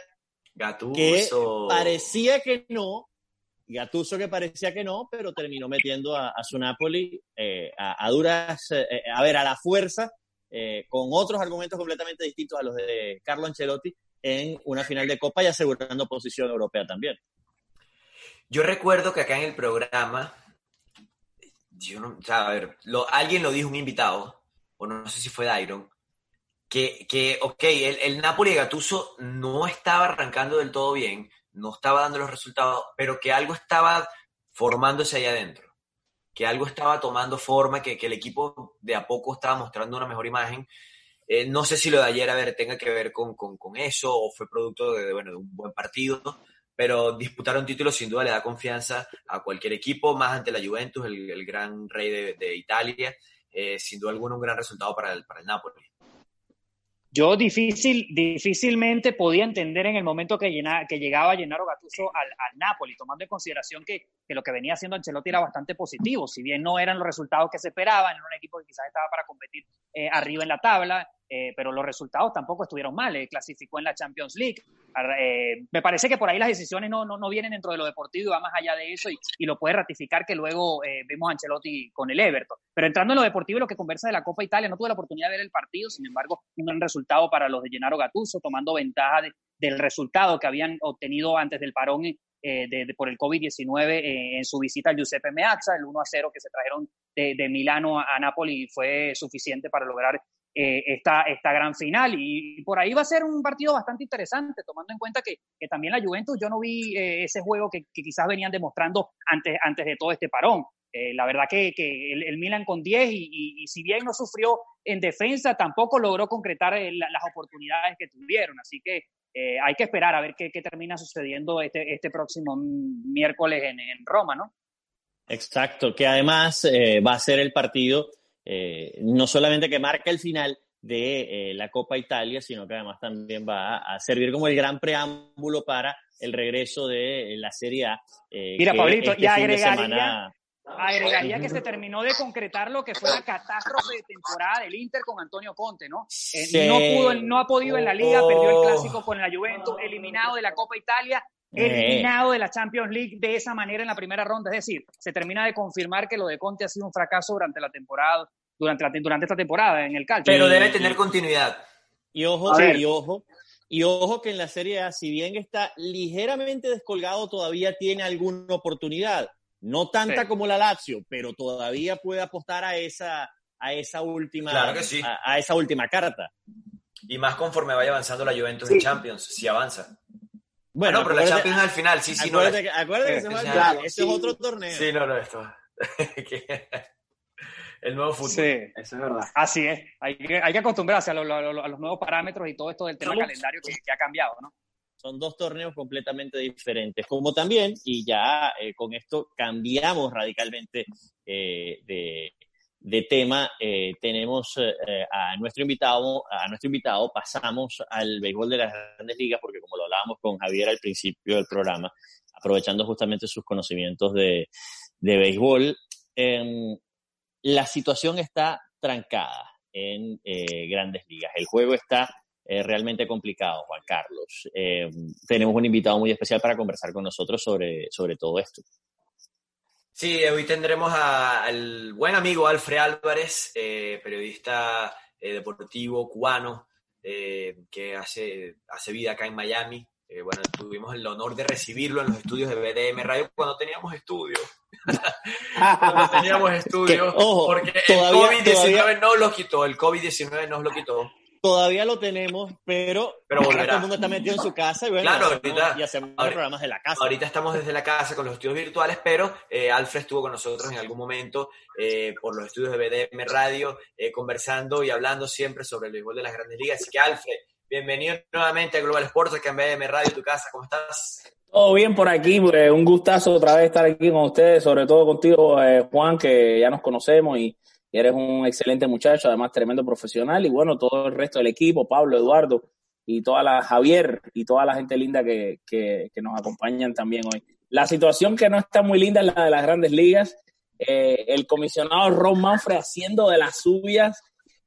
Gattuso. Que parecía que no, Gattuso que parecía que no, pero terminó metiendo a, su Napoli a, a, duras, a ver, a la fuerza eh, con otros argumentos completamente distintos a los de Carlo Ancelotti en una final de Copa y asegurando posición europea también. Yo recuerdo que acá en el programa, yo no, a ver, alguien lo dijo, un invitado, o no, sé si fue Dairon, que, que ok, el, el Napoli de Gattuso no estaba arrancando del todo bien, no estaba dando los resultados, pero que algo estaba formándose ahí adentro que algo estaba tomando forma, que, el equipo de a poco estaba mostrando una mejor imagen. Eh, no sé si lo de ayer, a ver, tenga que ver con, eso o fue producto de, bueno, de un buen partido, pero disputar un título sin duda le da confianza a cualquier equipo, más ante la Juventus, el, gran rey de, Italia. Eh, sin duda alguna un gran resultado para el, para el Napoli. Yo difícil, difícilmente podía entender en el momento que, que llegaba Gennaro Gattuso al, Napoli, tomando en consideración que, que, lo que venía haciendo Ancelotti era bastante positivo, si bien no eran los resultados que se esperaban, en un equipo que quizás estaba para competir eh, arriba en la tabla, eh, pero los resultados tampoco estuvieron mal, eh, clasificó en la Champions League. me parece que por ahí las decisiones no, no, no, vienen dentro de lo deportivo y va más allá de eso y, lo puede ratificar que luego vimos a Ancelotti con el Everton. Pero entrando en lo deportivo y lo que conversa de la Copa Italia, no tuve la oportunidad de ver el partido, sin embargo, un gran resultado para los de Gennaro Gattuso, tomando ventaja del resultado que habían obtenido antes del parón de, por el COVID-19 en su visita al Giuseppe Meazza, el 1 a 0 que se trajeron de, de Milano a, a fue suficiente para lograr eh, esta, esta gran final. Y, por ahí va a ser un partido bastante interesante, tomando en cuenta que, que también la Juventus, yo no vi eh, ese juego que, quizás venían demostrando antes, antes de todo este parón. Eh, la verdad que, que el, Milan con 10 y, si bien no sufrió en defensa, tampoco logró concretar las oportunidades que tuvieron. Así que hay que esperar a ver qué, qué termina sucediendo este, este próximo miércoles en, en Roma, ¿no? Exacto, que además va a ser el partido eh, no solamente que marca el final de eh, la Copa Italia, sino que además también va a, servir como el gran preámbulo para el regreso de la Serie A. Eh, Mira, Pablito, este y agregaría, agregaría que se terminó de concretar lo que fue la catástrofe de temporada del Inter con Antonio Conte, ¿no? no, pudo, no ha podido en la liga, perdió el clásico con la Juventus, eliminado de la Copa Italia eliminado de la Champions League de esa manera en la primera ronda. Es decir, se termina de confirmar que lo de Conte ha sido un fracaso durante la temporada, durante, la, durante esta temporada en el calcio. Pero debe tener continuidad. Y ojo, y ojo, y ojo que en la Serie A, si bien está ligeramente descolgado, todavía tiene alguna oportunidad. No tanta como la Lazio, pero todavía puede apostar a esa, a esa última, a, esa última carta. Y más conforme vaya avanzando la Juventus en Champions, si avanza. Bueno, pero la Champions al final, sí, sí. Acuérdate, no, acuérdate que se va claro, ese es otro torneo. Sí, no, no, esto. el nuevo fútbol. Sí, eso es verdad. Así es. Hay que, hay que acostumbrarse a, lo, a, los nuevos parámetros y todo esto del tema calendario que, que, ha cambiado, ¿no? Son dos torneos completamente diferentes. Como también, y ya eh, con esto cambiamos radicalmente eh, de, de tema, eh, tenemos eh, a nuestro invitado, a nuestro invitado, pasamos al béisbol de las grandes ligas, porque como lo hablábamos con Javier al principio del programa, aprovechando justamente sus conocimientos de, de béisbol, em, la situación está trancada en eh, grandes ligas. El juego está realmente complicado, Juan Carlos. Em, tenemos un invitado muy especial para conversar con nosotros sobre, sobre todo esto. Sí, hoy tendremos al buen amigo Alfred Álvarez, eh, periodista eh, deportivo cubano, eh, que hace, hace vida acá en Miami. bueno, tuvimos el honor de recibirlo en los estudios de BDM Radio cuando teníamos estudios. cuando teníamos estudios, porque el COVID-19 no lo quitó, el COVID-19 nos lo quitó todavía lo tenemos, pero, pero todo el mundo está metido en su casa y, bueno, claro, ahorita, y hacemos programas de la casa. Ahorita estamos desde la casa con los estudios virtuales, pero eh, Alfred estuvo con nosotros en algún momento eh, por los estudios de BDM Radio, eh, conversando y hablando siempre sobre el béisbol de las grandes ligas. Así que Alfred, bienvenido nuevamente a Global Sports, aquí en BDM Radio, tu casa, ¿cómo estás? Todo bien por aquí, pues, un gustazo otra vez estar aquí con ustedes, sobre todo contigo, Juan, que ya nos conocemos y eres un excelente muchacho, además tremendo profesional y bueno, todo el resto del equipo, Pablo, Eduardo y toda la Javier y toda la gente linda que, que, nos acompañan también hoy. La situación que no está muy linda es la de las grandes ligas. Eh, el comisionado Ron Manfred haciendo de las suyas.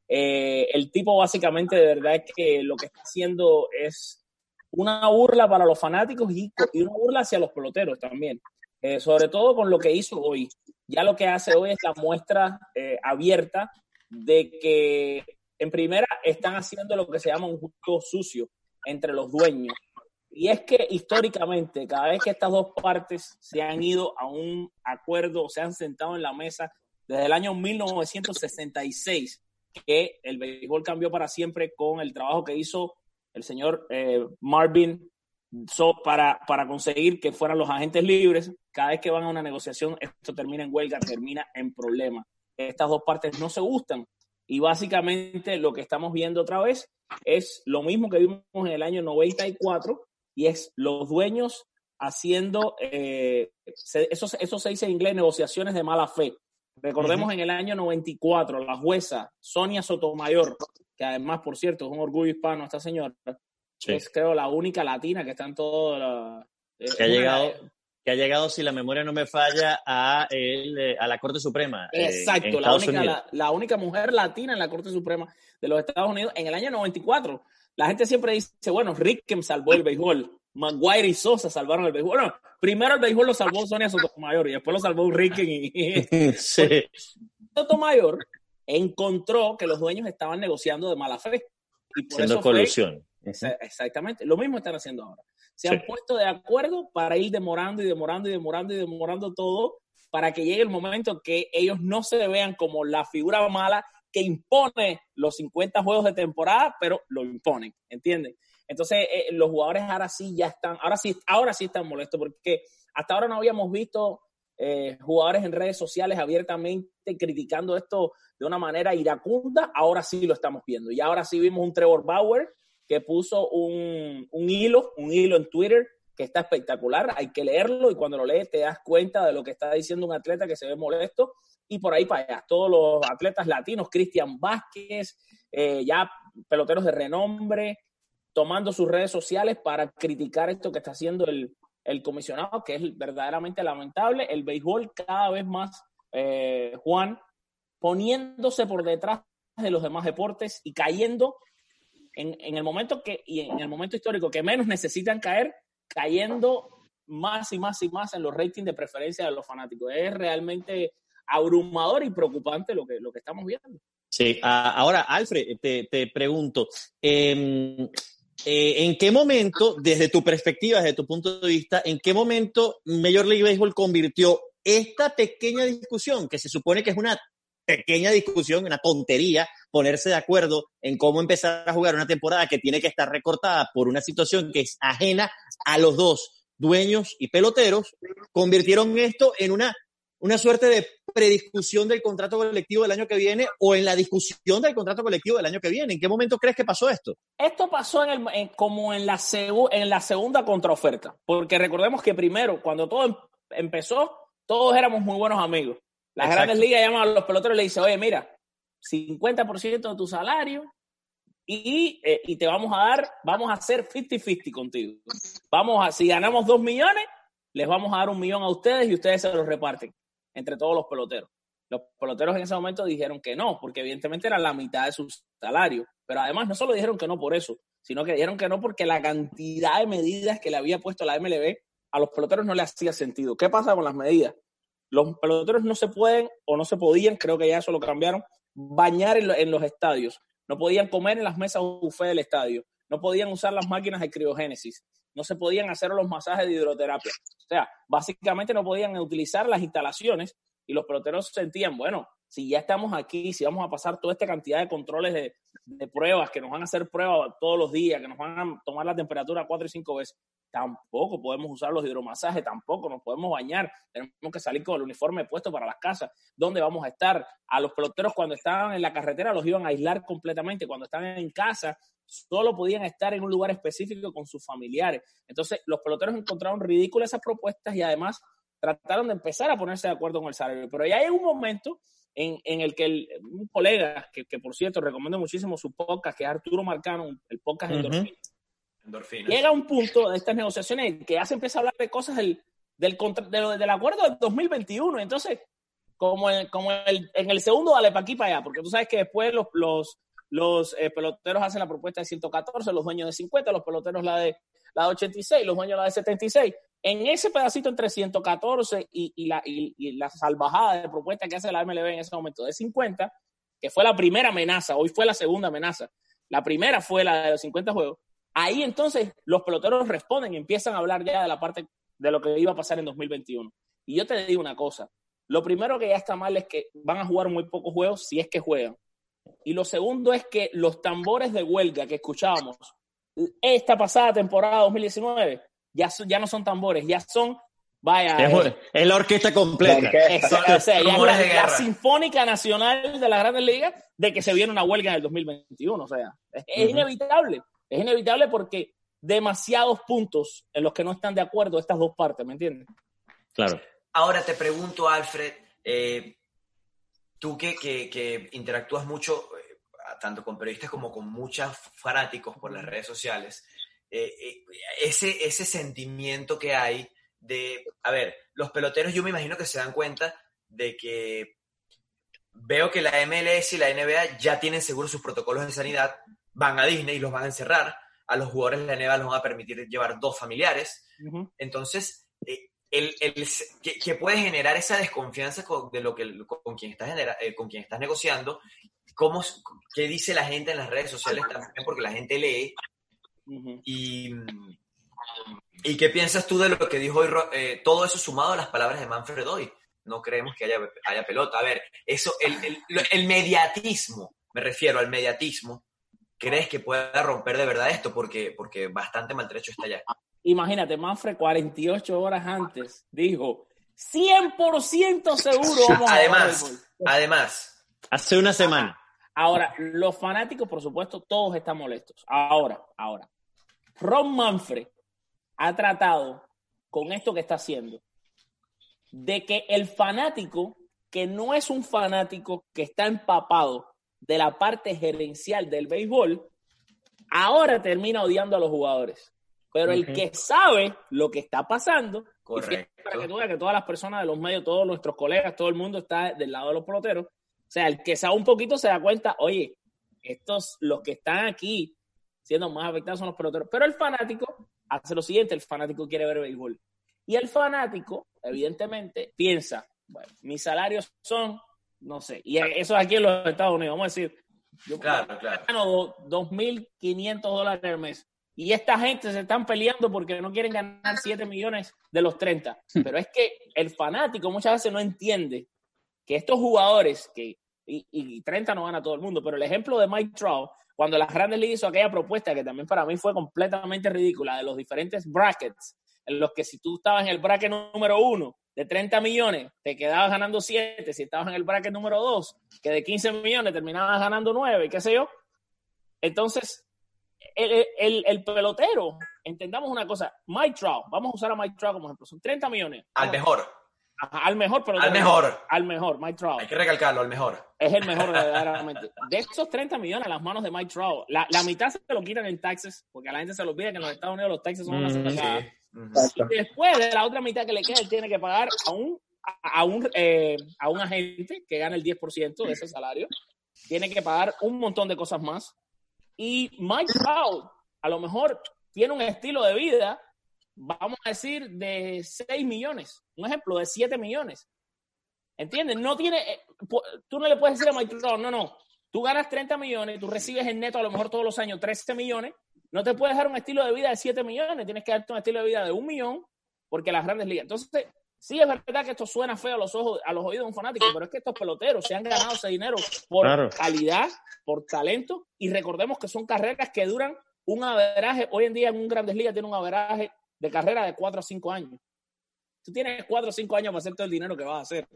Eh, el tipo básicamente de verdad es que lo que está haciendo es una burla para los fanáticos y, una burla hacia los peloteros también. Eh, sobre todo con lo que hizo hoy. Ya lo que hace hoy es la muestra eh, abierta de que en primera están haciendo lo que se llama un juego sucio entre los dueños. Y es que históricamente, cada vez que estas dos partes se han ido a un acuerdo, se han sentado en la mesa desde el año 1966, que el béisbol cambió para siempre con el trabajo que hizo el señor eh, Marvin So, para, para conseguir que fueran los agentes libres, cada vez que van a una negociación, esto termina en huelga, termina en problema. Estas dos partes no se gustan. Y básicamente lo que estamos viendo otra vez es lo mismo que vimos en el año 94 y es los dueños haciendo, eh, eso, eso se dice en inglés, negociaciones de mala fe. Recordemos en el año 94, la jueza Sonia Sotomayor, que además, por cierto, es un orgullo hispano esta señora, es creo la única latina que está en todo la, eh, que ha llegado que ha llegado si la memoria no me falla a el, eh, a la Corte Suprema eh, exacto la única la, única mujer latina en la Corte Suprema de los Estados Unidos en el año 94 la gente siempre dice bueno Rickem salvó el béisbol Maguire y Sosa salvaron el béisbol bueno primero el béisbol lo salvó Sonia Sotomayor y después lo salvó Rickem y sí. Sotomayor encontró que los dueños estaban negociando de mala fe y por Siendo colusión Exactamente, lo mismo están haciendo ahora. se han puesto de acuerdo para ir demorando y demorando y demorando y demorando todo para que llegue el momento que ellos no se vean como la figura mala que impone los 50 juegos de temporada, pero lo imponen, ¿entienden? Entonces, eh, los jugadores ahora sí ya están, ahora sí, ahora sí están molestos, porque hasta ahora no habíamos visto eh, jugadores en redes sociales abiertamente criticando esto de una manera iracunda, ahora sí lo estamos viendo. Y ahora sí vimos un Trevor Bauer que puso un, un hilo, un hilo en Twitter que está espectacular, hay que leerlo y cuando lo lees te das cuenta de lo que está diciendo un atleta que se ve molesto y por ahí para allá. Todos los atletas latinos, Cristian Vázquez, eh, ya peloteros de renombre, tomando sus redes sociales para criticar esto que está haciendo el, el comisionado, que es verdaderamente lamentable. El béisbol cada vez más, eh, Juan, poniéndose por detrás de los demás deportes y cayendo en, el momento que, y en el momento histórico que menos necesitan caer, cayendo más y más y más en los ratings de preferencia de los fanáticos. Es realmente abrumador y preocupante lo que, lo que estamos viendo. Sí, ahora, Alfred, te, te pregunto, eh, eh, ¿en qué momento, desde tu perspectiva, desde tu punto de vista, en qué momento Major League Baseball convirtió esta pequeña discusión, que se supone que es una pequeña discusión, una tontería, ponerse de acuerdo en cómo empezar a jugar una temporada que tiene que estar recortada por una situación que es ajena a los dos dueños y peloteros, convirtieron esto en una, una suerte de prediscusión del contrato colectivo del año que viene o en la discusión del contrato colectivo del año que viene. ¿En qué momento crees que pasó esto? Esto pasó en el, como en la, en la segunda contraoferta, porque recordemos que primero, cuando todo em, empezó, todos éramos muy buenos amigos. Las grandes ligas llaman a los peloteros y le dicen, oye, mira, 50% de tu salario y, eh, y, te vamos a dar, vamos a hacer 50-50 contigo. Vamos a, si ganamos 2 millones, les vamos a dar un millón a ustedes y ustedes se los reparten entre todos los peloteros. Los peloteros en ese momento dijeron que no, porque evidentemente era la mitad de su salario. Pero además no solo dijeron que no por eso, sino que dijeron que no porque la cantidad de medidas que le había puesto la MLB a los peloteros no le hacía sentido. ¿Qué pasa con las medidas? Los peloteros no se pueden o no se podían, creo que ya eso lo cambiaron, bañar en, los estadios. No podían comer en las mesas buffet del estadio. No podían usar las máquinas de criogénesis. No se podían hacer los masajes de hidroterapia. O sea, básicamente no podían utilizar las instalaciones y los peloteros sentían, bueno, si ya estamos aquí, si vamos a pasar toda esta cantidad de controles de, pruebas, que nos van a hacer pruebas todos los días, que nos van a tomar la temperatura cuatro y cinco veces, tampoco podemos usar los hidromasajes, tampoco nos podemos bañar, tenemos que salir con el uniforme puesto para las casas, ¿dónde vamos a estar? A los peloteros cuando estaban en la carretera los iban a aislar completamente, cuando estaban en casa solo podían estar en un lugar específico con sus familiares. Entonces los peloteros encontraron ridículas esas propuestas y además trataron de empezar a ponerse de acuerdo con el salario, pero ya hay un momento en, en el que el, un colega, que, que, por cierto recomiendo muchísimo su podcast, que es Arturo Marcano, el podcast de uh Llega a un punto de estas negociaciones que ya se empieza a hablar de cosas del, del, del acuerdo del 2021. Entonces, como, en, como el, en el segundo, dale para aquí para allá, porque tú sabes que después los, los, los eh, peloteros hacen la propuesta de 114, los dueños de 50, los peloteros la de, la de 86, los dueños la de 76. En ese pedacito entre 114 y, y, la, y, y la salvajada de propuesta que hace la MLB en ese momento de 50, que fue la primera amenaza, hoy fue la segunda amenaza. La primera fue la de los 50 juegos. Ahí entonces los peloteros responden y empiezan a hablar ya de la parte de lo que iba a pasar en 2021. Y yo te digo una cosa, lo primero que ya está mal es que van a jugar muy pocos juegos si es que juegan. Y lo segundo es que los tambores de huelga que escuchábamos esta pasada temporada 2019 ya, ya no son tambores, ya son Vaya. Es, la orquesta completa. La, Sinfónica Nacional de la Grandes Ligas de que se viene una huelga en el 2021. O sea, es inevitable. Es inevitable porque demasiados puntos en los que no están de acuerdo estas dos partes, ¿me entiendes? Claro. Ahora te pregunto, Alfred, eh, tú que, que, interactúas mucho, eh, tanto con periodistas como con muchos fanáticos por las redes sociales, eh, ese, ese sentimiento que hay de, a ver, los peloteros yo me imagino que se dan cuenta de que veo que la MLS y la NBA ya tienen seguros sus protocolos de sanidad, van a Disney y los van a encerrar, a los jugadores de la NBA los van a permitir llevar dos familiares. Entonces, eh, el, el, que, puede generar esa desconfianza con, de lo que, con, quien estás eh, con quien estás negociando, cómo, qué dice la gente en las redes sociales también, porque la gente lee. Y ¿Y qué piensas tú de lo que dijo hoy, eh, todo eso sumado a las palabras de Manfred hoy? No creemos que haya, haya pelota. A ver, eso, el, el, el mediatismo, me refiero al mediatismo, ¿crees que pueda romper de verdad esto? Porque, porque bastante maltrecho está ya. Imagínate, Manfred 48 horas antes dijo, 100% seguro vamos además, a Además, hace una semana. Ahora, los fanáticos, por supuesto, todos están molestos. Ahora, ahora, Ron Manfred ha tratado con esto que está haciendo de que el fanático, que no es un fanático que está empapado de la parte gerencial del béisbol, ahora termina odiando a los jugadores. Pero el que sabe lo que está pasando, Correcto. para que tú veas que todas las personas de los medios, todos nuestros colegas, todo el mundo está del lado de los peloteros, o sea, el que sabe un poquito se da cuenta, oye, estos, los que están aquí siendo más afectados son los peloteros. Pero el fanático hace lo siguiente, el fanático quiere ver béisbol. Y el fanático, evidentemente, piensa, bueno, mis salarios son, no sé, y eso aquí en los Estados Unidos, vamos a decir, yo claro, claro. gano 2.500 dólares al mes. Y esta gente se están peleando porque no quieren ganar 7 millones de los 30. Pero es que el fanático muchas veces no entiende que estos jugadores, que, y, y 30 no gana todo el mundo, pero el ejemplo de Mike Trout, cuando las grandes ligas hizo aquella propuesta que también para mí fue completamente ridícula, de los diferentes brackets, en los que si tú estabas en el bracket número uno de 30 millones, te quedabas ganando 7, si estabas en el bracket número 2, que de 15 millones terminabas ganando 9, qué sé yo. Entonces, el, el, el, pelotero, entendamos una cosa, Mike Trout, vamos a usar a Mike Trout como ejemplo, son 30 millones. Al mejor. Ajá, al mejor, pero al mejor. Al mejor, Mike Trout. Hay que recalcarlo, al mejor. Es el mejor verdaderamente. De esos 30 millones a las manos de Mike Trout, la, la, mitad se lo quitan en taxes, porque a la gente se le olvida que en los Estados Unidos los taxes son una Mm, sacada. Sí. Ujú. Y después de la otra mitad que le queda, él tiene que pagar a un, a, a un, eh, a un agente que gana el 10% de ese salario. Tiene que pagar un montón de cosas más. Y Mike Trout, a lo mejor, tiene un estilo de vida, vamos a decir, de 6 millones. Un ejemplo, de 7 millones. ¿Entiendes? No tiene, eh, tú no le puedes decir a Mike Trout, no, no, tú ganas 30 millones, tú recibes en neto a lo mejor todos los años 13 millones, no te puedes dar un estilo de vida de 7 millones, tienes que darte un estilo de vida de un millón, porque las grandes ligas. Entonces, sí es verdad que esto suena feo a los ojos, a los oídos de un fanático, pero es que estos peloteros se han ganado ese dinero por Claro. calidad, por talento, y recordemos que son carreras que duran un averaje, hoy en día en un grandes ligas tiene un averaje de carrera de 4 a 5 años. Tú tienes 4 o 5 años para hacer todo el dinero que vas a hacer.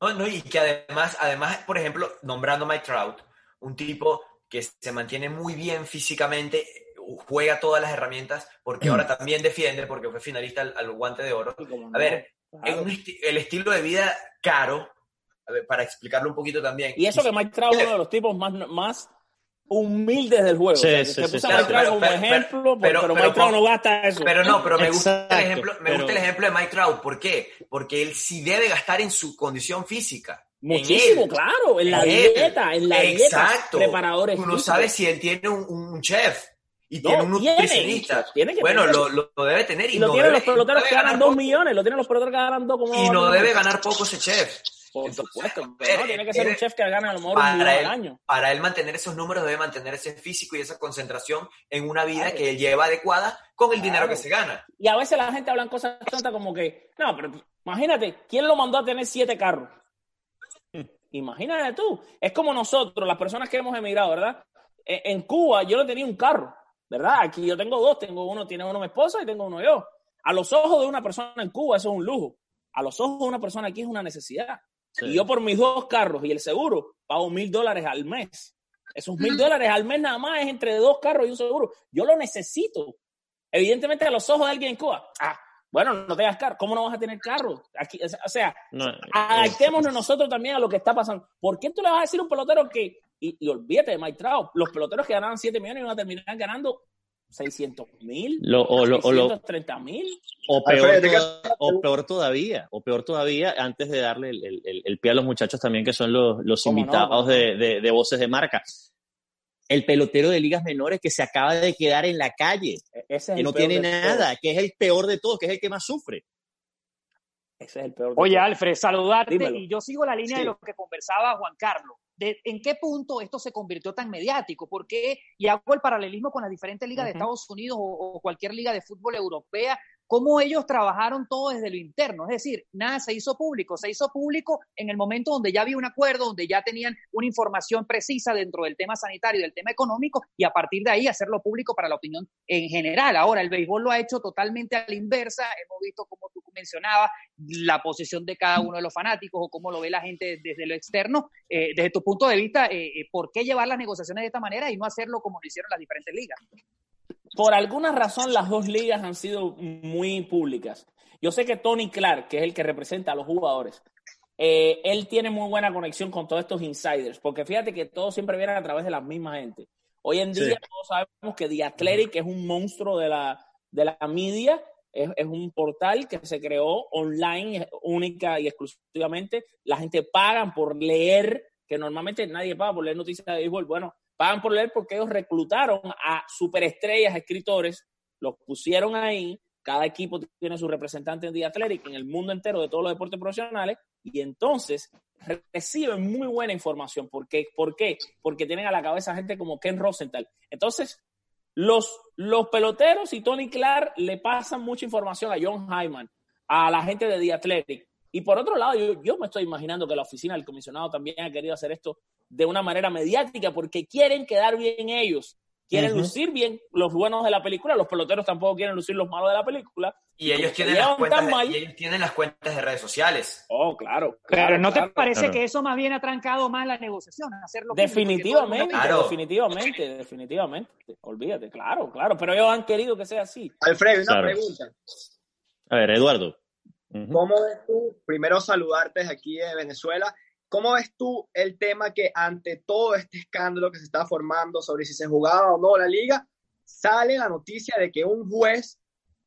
No, no, y que además, además, por ejemplo, nombrando a Mike Trout, un tipo que se mantiene muy bien físicamente, juega todas las herramientas, porque ahora también defiende, porque fue finalista al, al guante de oro. A ver, claro. esti- el estilo de vida caro, a ver, para explicarlo un poquito también. Y eso que Mike Trout es uno de los tipos más, más humildes del juego. Sí, O sea, sí, se puso sí. a Mike Pero- Trout como pero- ejemplo, pero- pero, pero- Mike Trout no gasta eso. Pero no, pero me gusta, el Exacto, ejemplo, me pero- gusta el ejemplo de Mike Trout. ¿Por qué? Porque él sí debe gastar en su condición física. en Muchísimo, él. claro, en la En él. dieta, en la dieta, Exacto. preparadores Tú no físicos. sabes si él tiene un, un chef y No, tiene un nutricionista. tiene que bueno, lo, lo- lo debe tener y, Y lo no tienen debe, los peloteros no que ganan ganar 2 poco. millones, lo tienen los peloteros que ganan 2 como Y no debe ganar poco ese chef. Por Entonces, supuesto, pero no, tiene que ser un él- chef que gane a lo mejor un millón al año. para él mantener esos números debe mantener ese físico y esa concentración en una vida Claro. que él lleva adecuada con el dinero que se gana. Y a veces la gente habla cosas tontas como que, no, pero imagínate, ¿quién lo mandó a tener siete carros? Imagínate tú. Es como nosotros, las personas que hemos emigrado, ¿verdad? E- En Cuba yo no tenía un carro, ¿verdad? Aquí yo tengo dos, tengo uno, tiene uno mi esposa y tengo uno yo. A los ojos de una persona en Cuba eso es un lujo. A los ojos de una persona aquí es una necesidad. Sí. Y yo por mis dos carros y el seguro pago mil dólares al mes. Esos mil dólares al mes nada más es entre dos carros y un seguro. Yo lo necesito. Evidentemente a los ojos de alguien en Cuba. Ah, bueno, no tengas carro. ¿Cómo no vas a tener carro? Aquí, o sea, No, adaptémonos nosotros también a lo que está pasando. ¿Por qué tú le vas a decir a un pelotero que, y, y olvídate de Mike Trout, los peloteros que ganaban 7 millones iban a terminar ganando 600 mil, o lo- o lo- 630 mil? O peor, o peor todavía, o peor todavía, antes de darle el, el- el- pie a los muchachos también, que son los, los invitados de, de- de voces de marca. El pelotero de ligas menores que se acaba de quedar en la calle, E- Ese es que el no tiene todos. nada, que es el peor de todos, que es el que más sufre. Ese es el peor de Oye, todos. Alfred, saludarte. Dímelo. Y yo sigo la línea Sí. de lo que conversaba Juan Carlos. De en qué punto esto se convirtió tan mediático, porque, y hago el paralelismo con las diferentes ligas de Estados Unidos o, cualquier liga de fútbol europea, cómo ellos trabajaron todo desde lo interno. Es decir, nada se hizo público, se hizo público en el momento donde ya había un acuerdo, donde ya tenían una información precisa dentro del tema sanitario y del tema económico, y a partir de ahí hacerlo público para la opinión en general. Ahora, el béisbol lo ha hecho totalmente a la inversa. Hemos visto, como tú mencionabas, la posición de cada uno de los fanáticos o cómo lo ve la gente desde lo externo. Eh, desde tu punto de vista, eh, eh, ¿por qué llevar las negociaciones de esta manera y no hacerlo como lo hicieron las diferentes ligas? Por alguna razón las dos ligas han sido muy públicas. Yo sé que Tony Clark, que es el que representa a los jugadores, eh, él tiene muy buena conexión con todos estos insiders, porque fíjate que todos siempre vienen a través de la misma gente. Hoy en día todos sabemos que The Athletic es un monstruo de la, de la media, es, es, un portal que se creó online, única y exclusivamente. La gente paga por leer, que normalmente nadie paga por leer noticias de béisbol. Bueno, pagan por leer porque ellos reclutaron a superestrellas, escritores, los pusieron ahí, cada equipo tiene su representante en The Athletic en el mundo entero de todos los deportes profesionales y entonces reciben muy buena información. ¿Por qué? ¿Por qué? Porque tienen a la cabeza gente como Ken Rosenthal. Entonces, los, los peloteros y Tony Clark le pasan mucha información a John Hyman, a la gente de The Athletic. Y por otro lado, yo, yo me estoy imaginando que la oficina del comisionado también ha querido hacer esto de una manera mediática porque quieren quedar bien ellos, quieren lucir bien los buenos de la película, los peloteros tampoco quieren lucir los malos de la película. Y ellos, tienen las, cuentas de, ellos tienen las cuentas de redes sociales. Oh, claro. Pero ¿no te parece que eso más bien ha trancado más la negociación? Hacerlo definitivamente, definitivamente, definitivamente. Olvídate, claro, claro. Pero ellos han querido que sea así. Alfredo, una pregunta. A ver, Eduardo. ¿Cómo ves tú? Primero saludarte desde aquí de Venezuela. ¿Cómo ves tú el tema que ante todo este escándalo que se está formando sobre si se jugaba o no la liga, sale la noticia de que un juez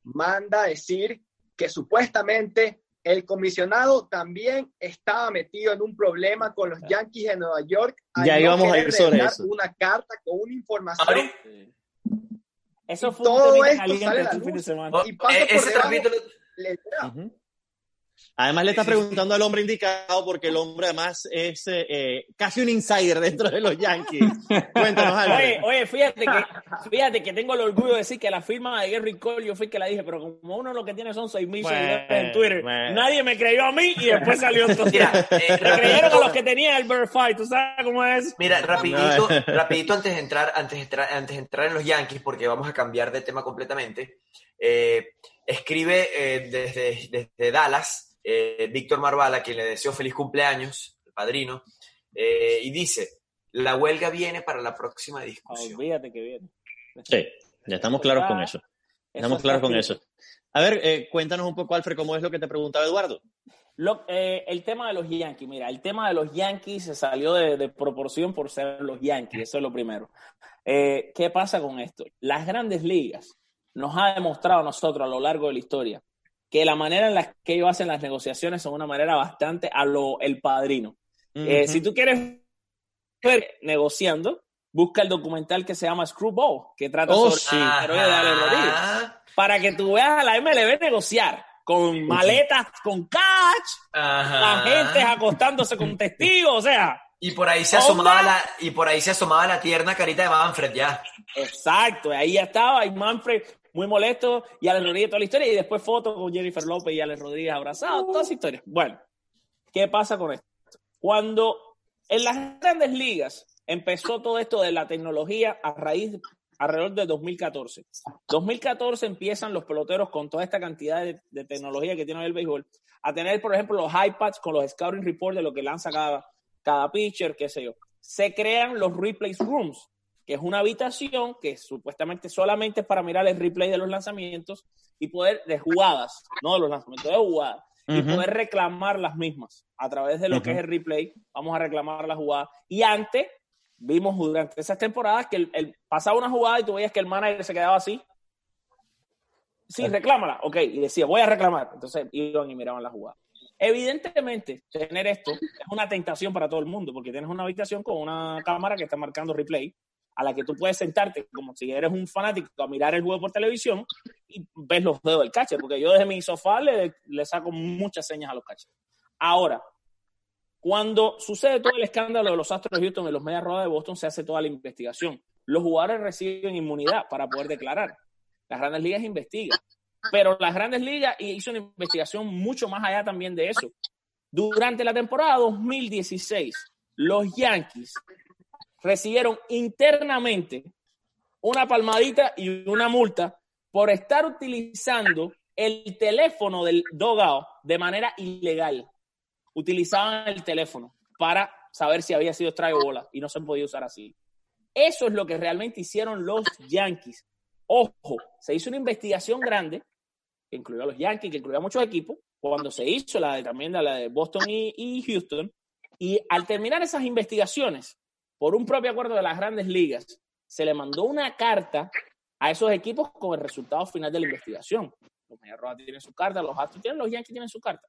manda a decir que supuestamente el comisionado también estaba metido en un problema con los Yankees de Nueva York. Ya íbamos a ir sobre eso. Una carta con una información. Eso fue todo un esto sale la luz, Y pasa eh, por debajo, Además le está preguntando al hombre indicado porque el hombre además es eh, casi un insider dentro de los Yankees. Cuéntanos algo. Oye, oye, fíjate que, fíjate que tengo el orgullo de decir que la firma de Gary Cole yo fui que la dije, pero como uno lo que tiene son 6 mil seguidores en Twitter, nadie me creyó a mí y después salió todo. Mira, eh, creyeron a los que tenían el Verify, ¿tú sabes cómo es? Mira, rapidito, rapidito antes de entrar, antes de entrar, antes de entrar en los Yankees, porque vamos a cambiar de tema completamente. Eh, escribe desde, desde Dallas eh, Víctor Marvala, quien le deseó feliz cumpleaños, el padrino, eh, y dice, la huelga viene para la próxima discusión. Olvídate que viene. Sí, ya estamos claros con eso. Estamos claros con eso. A ver, eh, cuéntanos un poco, Alfred, cómo es lo que te preguntaba Eduardo. el tema de los Yankees, mira, el tema de los Yankees se salió de, proporción por ser los Yankees, eso es lo primero. ¿Qué pasa con esto? Las grandes ligas nos ha demostrado a nosotros a lo largo de la historia que la manera en la que ellos hacen las negociaciones son una manera bastante a lo el padrino. Eh, si tú quieres ver negociando, busca el documental que se llama Screwball, que trata oh, sobre de para que tú veas a la MLB negociar con maletas, con catch, la gente acostándose con testigos, o sea. Y por ahí se asomaba la, y por ahí se asomaba la tierna carita de Manfred ya. Exacto, ahí ya estaba, y Manfred muy molesto, y Alex Rodríguez toda la historia, y después fotos con Jennifer López y Alex Rodríguez abrazados, toda esa historia. Bueno, ¿qué pasa con esto? Cuando en las grandes ligas empezó todo esto de la tecnología a raíz alrededor de 2014. 2014 empiezan los peloteros con toda esta cantidad de, tecnología que tiene el béisbol a tener, por ejemplo, los iPads con los scouting reports de lo que lanza cada, cada pitcher, qué sé yo. Se crean los replays rooms, que es una habitación que supuestamente solamente es para mirar el replay de los lanzamientos y poder, de jugadas, no de los lanzamientos, de jugadas, y poder reclamar las mismas a través de lo que es el replay. Vamos a reclamar la jugada. Y antes, vimos durante esas temporadas que el, pasaba una jugada y tú veías que el manager se quedaba así. Sí, reclámala. Ok, y decía, voy a reclamar. Entonces iban y miraban la jugada. Evidentemente, tener esto es una tentación para todo el mundo, porque tienes una habitación con una cámara que está marcando replay a la que tú puedes sentarte como si eres un fanático a mirar el juego por televisión y ves los dedos del catcher, porque yo desde mi sofá le, le saco muchas señas a los catchers. Ahora, Cuando sucede todo el escándalo de los Astros de Houston y los Medias Rojas de Boston, se hace toda la investigación. Los jugadores reciben inmunidad para poder declarar. Las grandes ligas investigan. Pero las grandes ligas hizo una investigación mucho más allá también de eso. Durante la temporada 2016, los Yankees recibieron internamente una palmadita y una multa por estar utilizando el teléfono del dogao de manera ilegal. Utilizaban el teléfono para saber si había sido strike o bola y no se podía usar así. Eso es lo que realmente hicieron los Yankees. Ojo, se hizo una investigación grande que incluyó a los Yankees, que incluyó a muchos equipos, cuando se hizo la de, la de Boston y, Houston. Y al terminar esas investigaciones, por un propio acuerdo de las grandes ligas, se le mandó una carta a esos equipos con el resultado final de la investigación. Los Medias Rojas tienen su carta, los Astros tienen, los Yankees tienen su carta.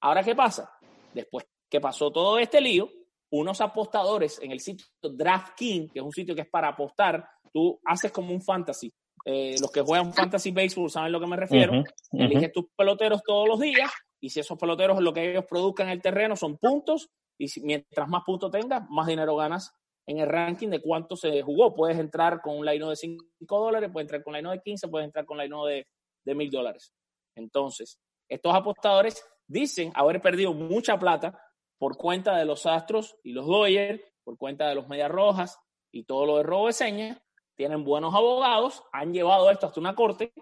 Ahora, ¿qué pasa? Después que pasó todo este lío, unos apostadores en el sitio DraftKings, que es un sitio que es para apostar, tú haces como un fantasy. Eh, los que juegan fantasy baseball saben a lo que me refiero. Eliges tus peloteros todos los días y si esos peloteros lo que ellos produzcan en el terreno son puntos y mientras más puntos tengas, más dinero ganas en el ranking de cuánto se jugó. Puedes entrar con un line de 5 dólares, puedes entrar con un line de 15, puedes entrar con un line de, de 1000 dólares. Entonces, estos apostadores dicen haber perdido mucha plata por cuenta de los Astros y los Dodgers, por cuenta de los Medias Rojas y todo lo de robo de señas, tienen buenos abogados, han llevado esto hasta una corte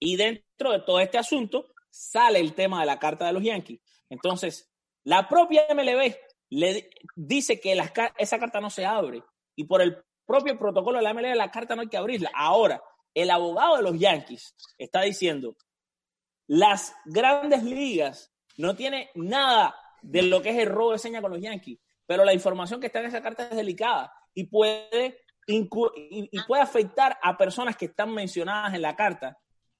y dentro de todo este asunto sale el tema de la carta de los Yankees. Entonces, la propia MLB le dice que esa carta no se abre y por el propio protocolo de la MLB la carta no hay que abrirla. Ahora, el abogado de los Yankees está diciendo, las grandes ligas no tiene nada de lo que es el robo de señas con los Yankees, pero la información que está en esa carta es delicada y puede y, puede afectar a personas que están mencionadas en la carta,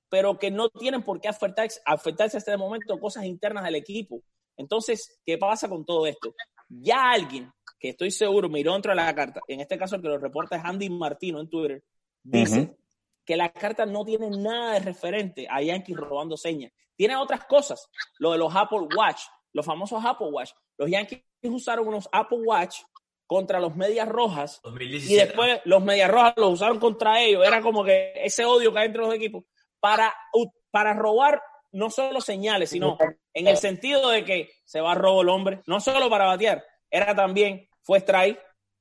pero que no tienen por qué afectarse, afectarse hasta este momento cosas internas del equipo. Entonces, ¿qué pasa con todo esto? Ya alguien que estoy seguro miró dentro de la carta, en este caso el que lo reporta es Andy Martino en Twitter, dice que la carta no tiene nada de referente a Yankees robando señas. Tiene otras cosas, lo de los Apple Watch, los famosos Apple Watch. Los Yankees usaron unos Apple Watch contra los Medias Rojas y después los Medias Rojas los usaron contra ellos. Era como que ese odio que hay entre los equipos para, para robar no solo señales, sino en el sentido de que se va a robo el hombre, no solo para batear, era también, fue strike,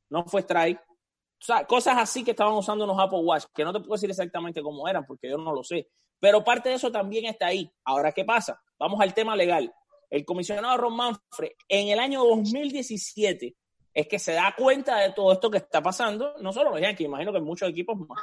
no fue strike. O sea, cosas así que estaban usando los Apple Watch, que no te puedo decir exactamente cómo eran, porque yo no lo sé. Pero parte de eso también está ahí. Ahora, ¿qué pasa? Vamos al tema legal. El comisionado Ron Manfred, en el año 2017, es que se da cuenta de todo esto que está pasando, no solo los Yankees, imagino que muchos equipos más.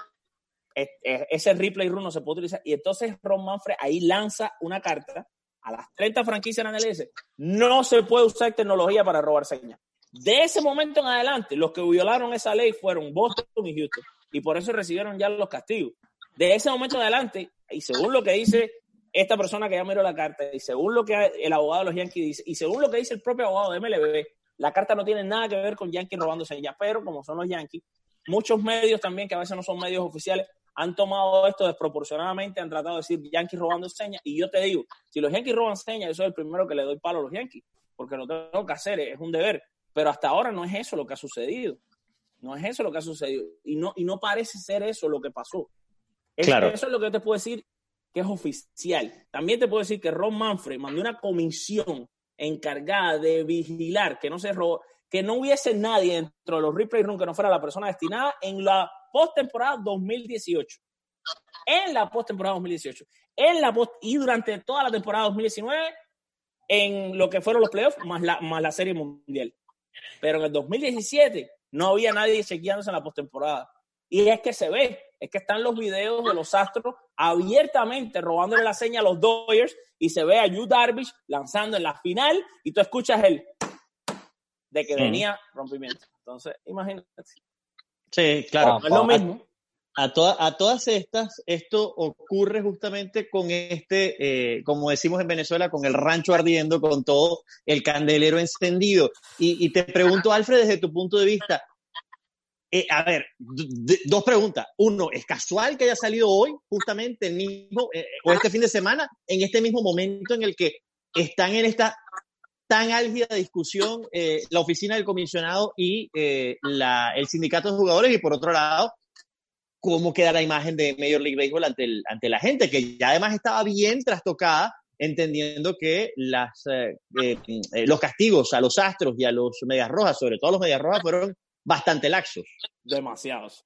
Ese replay run no se puede utilizar. Y entonces Ron Manfred ahí lanza una carta a las 30 franquicias en MLS. No se puede usar tecnología para robar señas. De ese momento en adelante, los que violaron esa ley fueron Boston y Houston. Y por eso recibieron ya los castigos. De ese momento en adelante, y según lo que dice esta persona que ya miró la carta, y según lo que el abogado de los Yankees dice, y según lo que dice el propio abogado de MLB, la carta no tiene nada que ver con Yankees robando señas, pero como son los Yankees, muchos medios también, que a veces no son medios oficiales, han tomado esto desproporcionadamente, han tratado de decir Yankees robando señas. Y yo te digo, si los Yankees roban señas, yo soy el primero que le doy palo a los Yankees, porque lo tengo que hacer, es un deber. Pero hasta ahora no es eso lo que ha sucedido. No es eso lo que ha sucedido. Y no, y no parece ser eso lo que pasó. claro. Eso es lo que yo te puedo decir que es oficial. También te puedo decir que Ron Manfred mandó una comisión encargada de vigilar que no se robó, que no hubiese nadie dentro de los replay room que no fuera la persona destinada en la postemporada 2018. En la postemporada 2018. En la post, y durante toda la temporada 2019 en lo que fueron los playoffs más la, más la serie mundial. Pero en el 2017 no había nadie chequeándose en la postemporada. Y es que se ve, es que están los videos de los Astros abiertamente robándole la seña a los Dodgers y se ve a Yu Darvish lanzando en la final y tú escuchas el de que venía rompimiento. Entonces, imagínate. Sí, claro. es lo mismo. A, a, todas estas, esto ocurre justamente con este, eh, como decimos en Venezuela, con el rancho ardiendo, con todo el candelero encendido. Y, y te pregunto, Alfred, desde tu punto de vista, eh, a ver, dos preguntas. Uno, ¿es casual que haya salido hoy, justamente el mismo, eh, o este fin de semana, en este mismo momento en el que están en esta tan álgida discusión eh, la oficina del comisionado y eh, la, el sindicato de jugadores y por otro lado, cómo queda la imagen de Major League Baseball ante, el, ante la gente, que ya además estaba bien trastocada, entendiendo que las, eh, los castigos a los Astros y a los Medias Rojas, sobre todo a los Medias Rojas, fueron bastante laxos. Demasiados.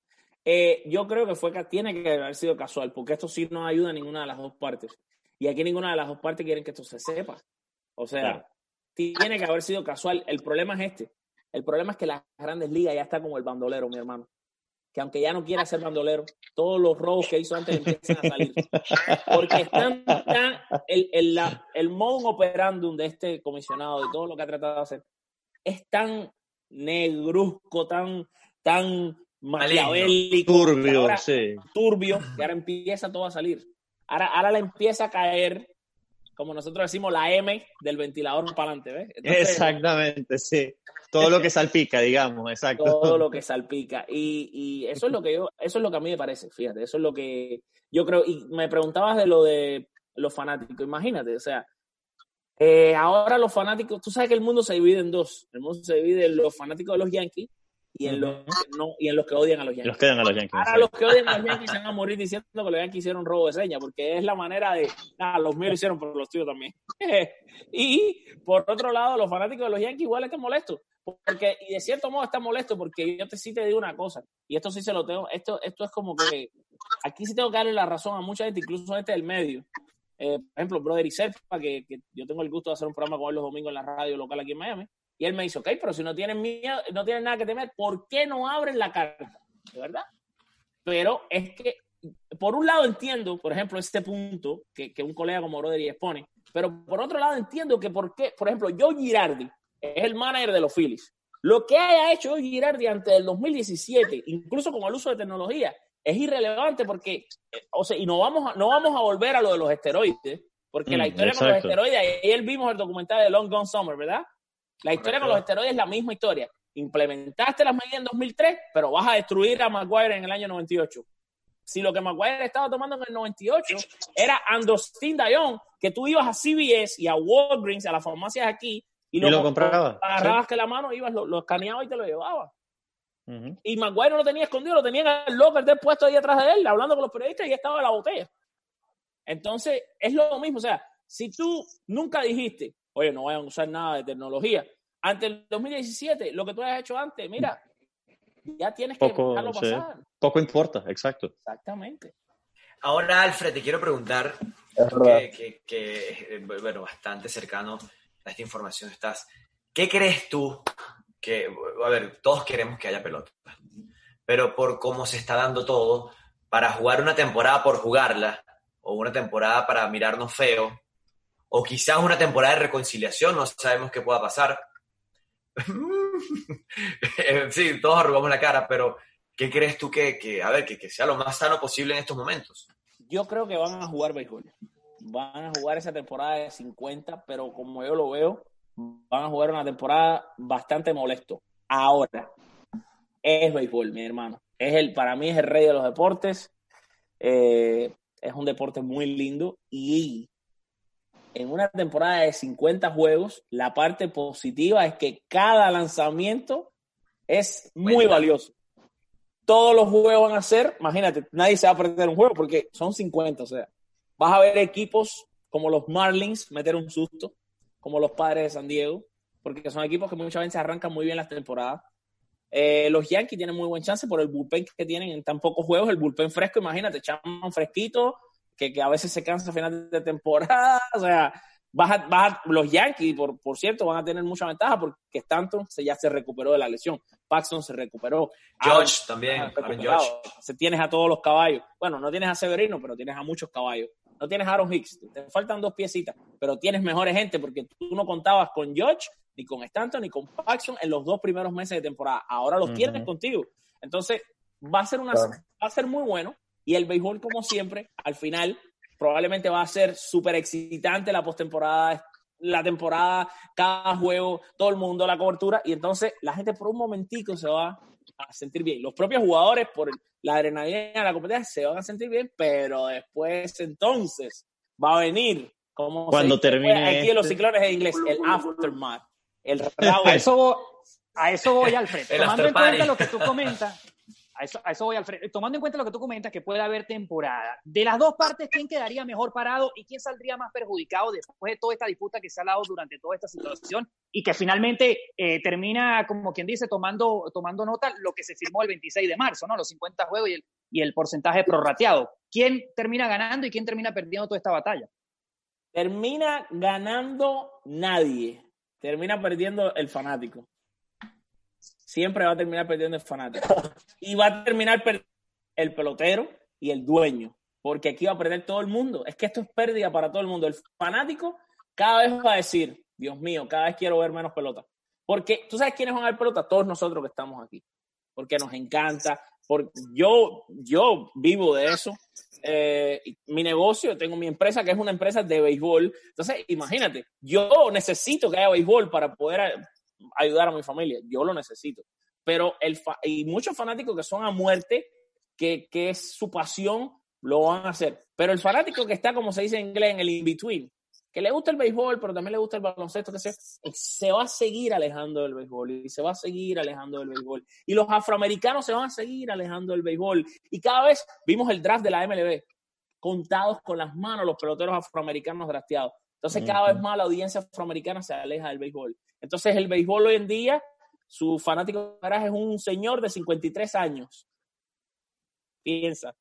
yo creo que fue que tiene que haber sido casual, porque esto sí no ayuda a ninguna de las dos partes. Y aquí ninguna de las dos partes quieren que esto se sepa. O sea, tiene que haber sido casual. El problema es este. El problema es que las grandes ligas ya está como el bandolero, mi hermano. Que aunque ya no quiera ser bandolero, todos los robos que hizo antes empiezan a salir. Porque están, el, el, la, el modus operandum de este comisionado, de todo lo que ha tratado de hacer, es tan negruzco, tan, tan maquiavélico, turbio, turbio, que ahora empieza todo a salir. Ahora, ahora le empieza a caer, como nosotros decimos, la M del ventilador para adelante, ¿ves? Exactamente, sí. Todo lo que salpica, digamos, exacto. Todo lo que salpica. Y, y, eso es lo que yo, eso es lo que a mí me parece, fíjate, eso es lo que yo creo. Y me preguntabas de lo de los fanáticos, imagínate, o sea, eh, ahora los fanáticos, tú sabes que el mundo se divide en dos. El mundo se divide en los fanáticos de los Yankees y en, los, no, y en los que odian a los Yankees. Los que odian a los Yankees. Ahora los que odian a los Yankees se van a morir diciendo que los Yankees hicieron robo de señas, porque es la manera de, ah, los míos lo hicieron, pero los tuyos también. y por otro lado, los fanáticos de los Yankees igual están molestos, porque, y de cierto modo están molestos, porque yo te, sí te digo una cosa, y esto sí se lo tengo, esto, esto es como que, aquí sí tengo que darle la razón a mucha gente, incluso a este del medio. Eh, por ejemplo, Brother y Serpa, que, que yo tengo el gusto de hacer un programa con él los domingos en la radio local aquí en Miami, y él me dice, ok, pero si no tienen miedo, no tienen nada que temer, ¿por qué no abren la carta? ¿De verdad? Pero es que, por un lado entiendo, por ejemplo, este punto que, que un colega como Rodri expone, pero por otro lado entiendo que por qué, por ejemplo, Joe Girardi es el manager de los Phillies. Lo que haya hecho Joe Girardi antes del 2017, incluso con el uso de tecnología, es irrelevante porque, o sea, y no vamos a, no vamos a volver a lo de los esteroides, porque la mm, historia con los esteroides, ayer vimos el documental de Long Gone Summer, ¿verdad? La historia con los esteroides es la misma historia. Implementaste las medidas en 2003, pero vas a destruir a Maguire en el año 98. Si lo que Maguire estaba tomando en el 98 era Andostin Dayon, que tú ibas a CVS y a Walgreens, a las farmacias aquí, y, lo, comprabas. Agarrabas que la mano, ibas, lo, escaneabas y te lo llevabas. Y Maguire no lo tenía escondido, lo tenía en el locker del puesto ahí atrás de él, hablando con los periodistas y ya estaba en la botella. Entonces, es lo mismo. O sea, si tú nunca dijiste, oye, no vayan a usar nada de tecnología. Ante el 2017, lo que tú has hecho antes, mira, ya tienes que dejarlo pasar. Poco importa, exacto. Exactamente. Ahora, Alfred, te quiero preguntar, que, que, eh, bueno, bastante cercano a esta información estás. ¿Qué crees tú que, a ver, todos queremos que haya pelota, pero por cómo se está dando todo, para jugar una temporada por jugarla, o una temporada para mirarnos feo, o quizás una temporada de reconciliación, no sabemos qué pueda pasar. sí, todos arrugamos la cara, pero ¿qué crees tú que, a ver, que, sea lo más sano posible en estos momentos? Yo creo que van a jugar béisbol. Van a jugar esa temporada de 50, pero como yo lo veo, van a jugar una temporada bastante molesto. Ahora, es béisbol, mi hermano. Es el, para mí es el rey de los deportes. Eh, es un deporte muy lindo y en una temporada de 50 juegos, la parte positiva es que cada lanzamiento es muy valioso. Todos los juegos van a ser, imagínate, nadie se va a perder un juego porque son 50, o sea, vas a ver equipos como los Marlins meter un susto, como los Padres de San Diego, porque son equipos que muchas veces arrancan muy bien las temporadas. Eh, los Yankees tienen muy buen chance por el bullpen que tienen en tan pocos juegos, el bullpen fresco, imagínate, un fresquito, que, que, a veces se cansa a final de temporada. O sea, baja, los Yankees, por, por cierto, van a tener mucha ventaja porque Stanton se, ya se recuperó de la lesión. Paxton se recuperó. George también. Se, tienes a todos los caballos. Bueno, no tienes a Severino, pero tienes a muchos caballos. No tienes a Aaron Hicks. Te faltan dos piecitas, pero tienes mejores gente porque tú no contabas con George, ni con Stanton, ni con Paxton en los dos primeros meses de temporada. Ahora los tienes contigo. Entonces, va a ser una, va a ser muy bueno y el béisbol, como siempre, al final probablemente va a ser súper excitante la postemporada, la temporada, cada juego, todo el mundo, la cobertura. Y entonces la gente por un momentico se va a sentir bien. Los propios jugadores, por la adrenalina, la competencia, se van a sentir bien, pero después entonces va a venir Cuando termine. Aquí en los este- ciclones en inglés, el aftermath. El a, eso, a eso voy, Alfred. Tomando en cuenta lo que tú comentas, a eso, voy, Alfred. Tomando en cuenta lo que tú comentas, que puede haber temporada. De las dos partes, ¿quién quedaría mejor parado y quién saldría más perjudicado después de toda esta disputa que se ha dado durante toda esta situación y que finalmente eh, termina, como quien dice, tomando, tomando nota lo que se firmó el 26 de marzo, ¿no? Los 50 juegos y el, y el porcentaje prorrateado. ¿Quién termina ganando y quién termina perdiendo toda esta batalla? Termina ganando nadie. Termina perdiendo el fanático. Siempre va a terminar perdiendo el fanático. Y va a terminar perdiendo el pelotero y el dueño. Porque aquí va a perder todo el mundo. Es que esto es pérdida para todo el mundo. El fanático cada vez va a decir, Dios mío, cada vez quiero ver menos pelota. Porque tú sabes quiénes van a ver pelota, todos nosotros que estamos aquí. Porque nos encanta. Porque yo, yo vivo de eso. Eh, mi negocio, tengo mi empresa que es una empresa de béisbol. Entonces, imagínate, yo necesito que haya béisbol para poder ayudar a mi familia. Yo lo necesito. Pero el y muchos fanáticos que son a muerte, que, que es su pasión, lo van a hacer. Pero el fanático que está, como se dice en inglés, en el in-between, que le gusta el béisbol, pero también le gusta el baloncesto, que se, se va a seguir alejando del béisbol y se va a seguir alejando del béisbol. Y los afroamericanos se van a seguir alejando del béisbol. Y cada vez vimos el draft de la MLB, contados con las manos los peloteros afroamericanos drafteados. Entonces cada vez más la audiencia afroamericana se aleja del béisbol. Entonces el béisbol hoy en día, su fanático es un señor de 53 años. Piensa.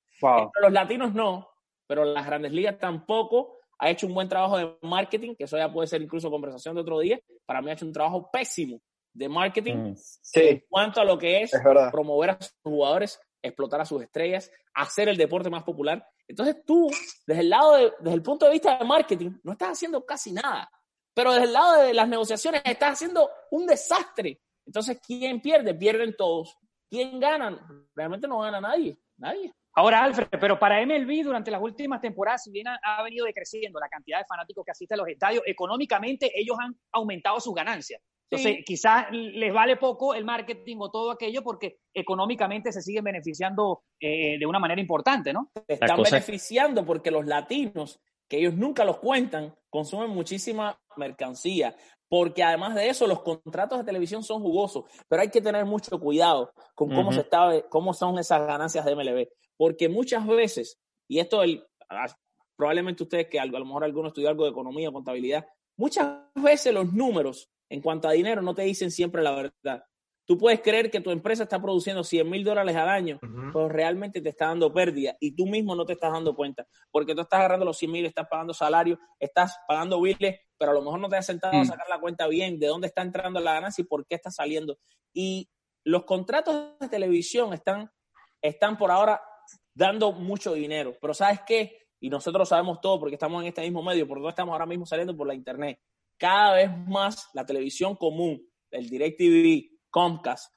los latinos no, pero las grandes ligas tampoco ha hecho un buen trabajo de marketing, que eso ya puede ser incluso conversación de otro día. Para mí ha hecho un trabajo pésimo de marketing mm, en cuanto a lo que es, promover a sus jugadores, explotar a sus estrellas, hacer el deporte más popular. Entonces tú, desde el lado desde el punto de vista de marketing, no estás haciendo casi nada. Pero desde el lado de las negociaciones estás haciendo un desastre. Entonces, ¿quién pierde? Pierden todos. ¿Quién gana? Realmente no gana nadie. Nadie. Ahora, Alfred, pero para MLB durante las últimas temporadas, si bien ha, venido decreciendo la cantidad de fanáticos que asisten a los estadios, económicamente ellos han aumentado sus ganancias. Entonces, quizás les vale poco el marketing o todo aquello porque económicamente se siguen beneficiando eh, de una manera importante, ¿no? Se están beneficiando porque los latinos, que ellos nunca los cuentan, consumen muchísima mercancía. Porque además de eso, los contratos de televisión son jugosos, pero hay que tener mucho cuidado con cómo, se está, cómo son esas ganancias de MLB. Porque muchas veces, y esto el, ah, probablemente ustedes que a lo mejor alguno estudió algo de economía o contabilidad, muchas veces los números en cuanto a dinero no te dicen siempre la verdad. Tú puedes creer que tu empresa está produciendo 100 mil dólares al año, pero realmente te está dando pérdida y tú mismo no te estás dando cuenta, porque tú estás agarrando los 100 mil, estás pagando salario, estás pagando billes, pero a lo mejor no te has sentado a mm. sacar la cuenta bien de dónde está entrando la ganancia y por qué está saliendo. Y los contratos de televisión están, están por ahora dando mucho dinero. Pero ¿sabes qué? Y nosotros sabemos todo porque estamos en este mismo medio, por todo estamos ahora mismo saliendo por la internet. Cada vez más la televisión común, el DirecTV, Comcast,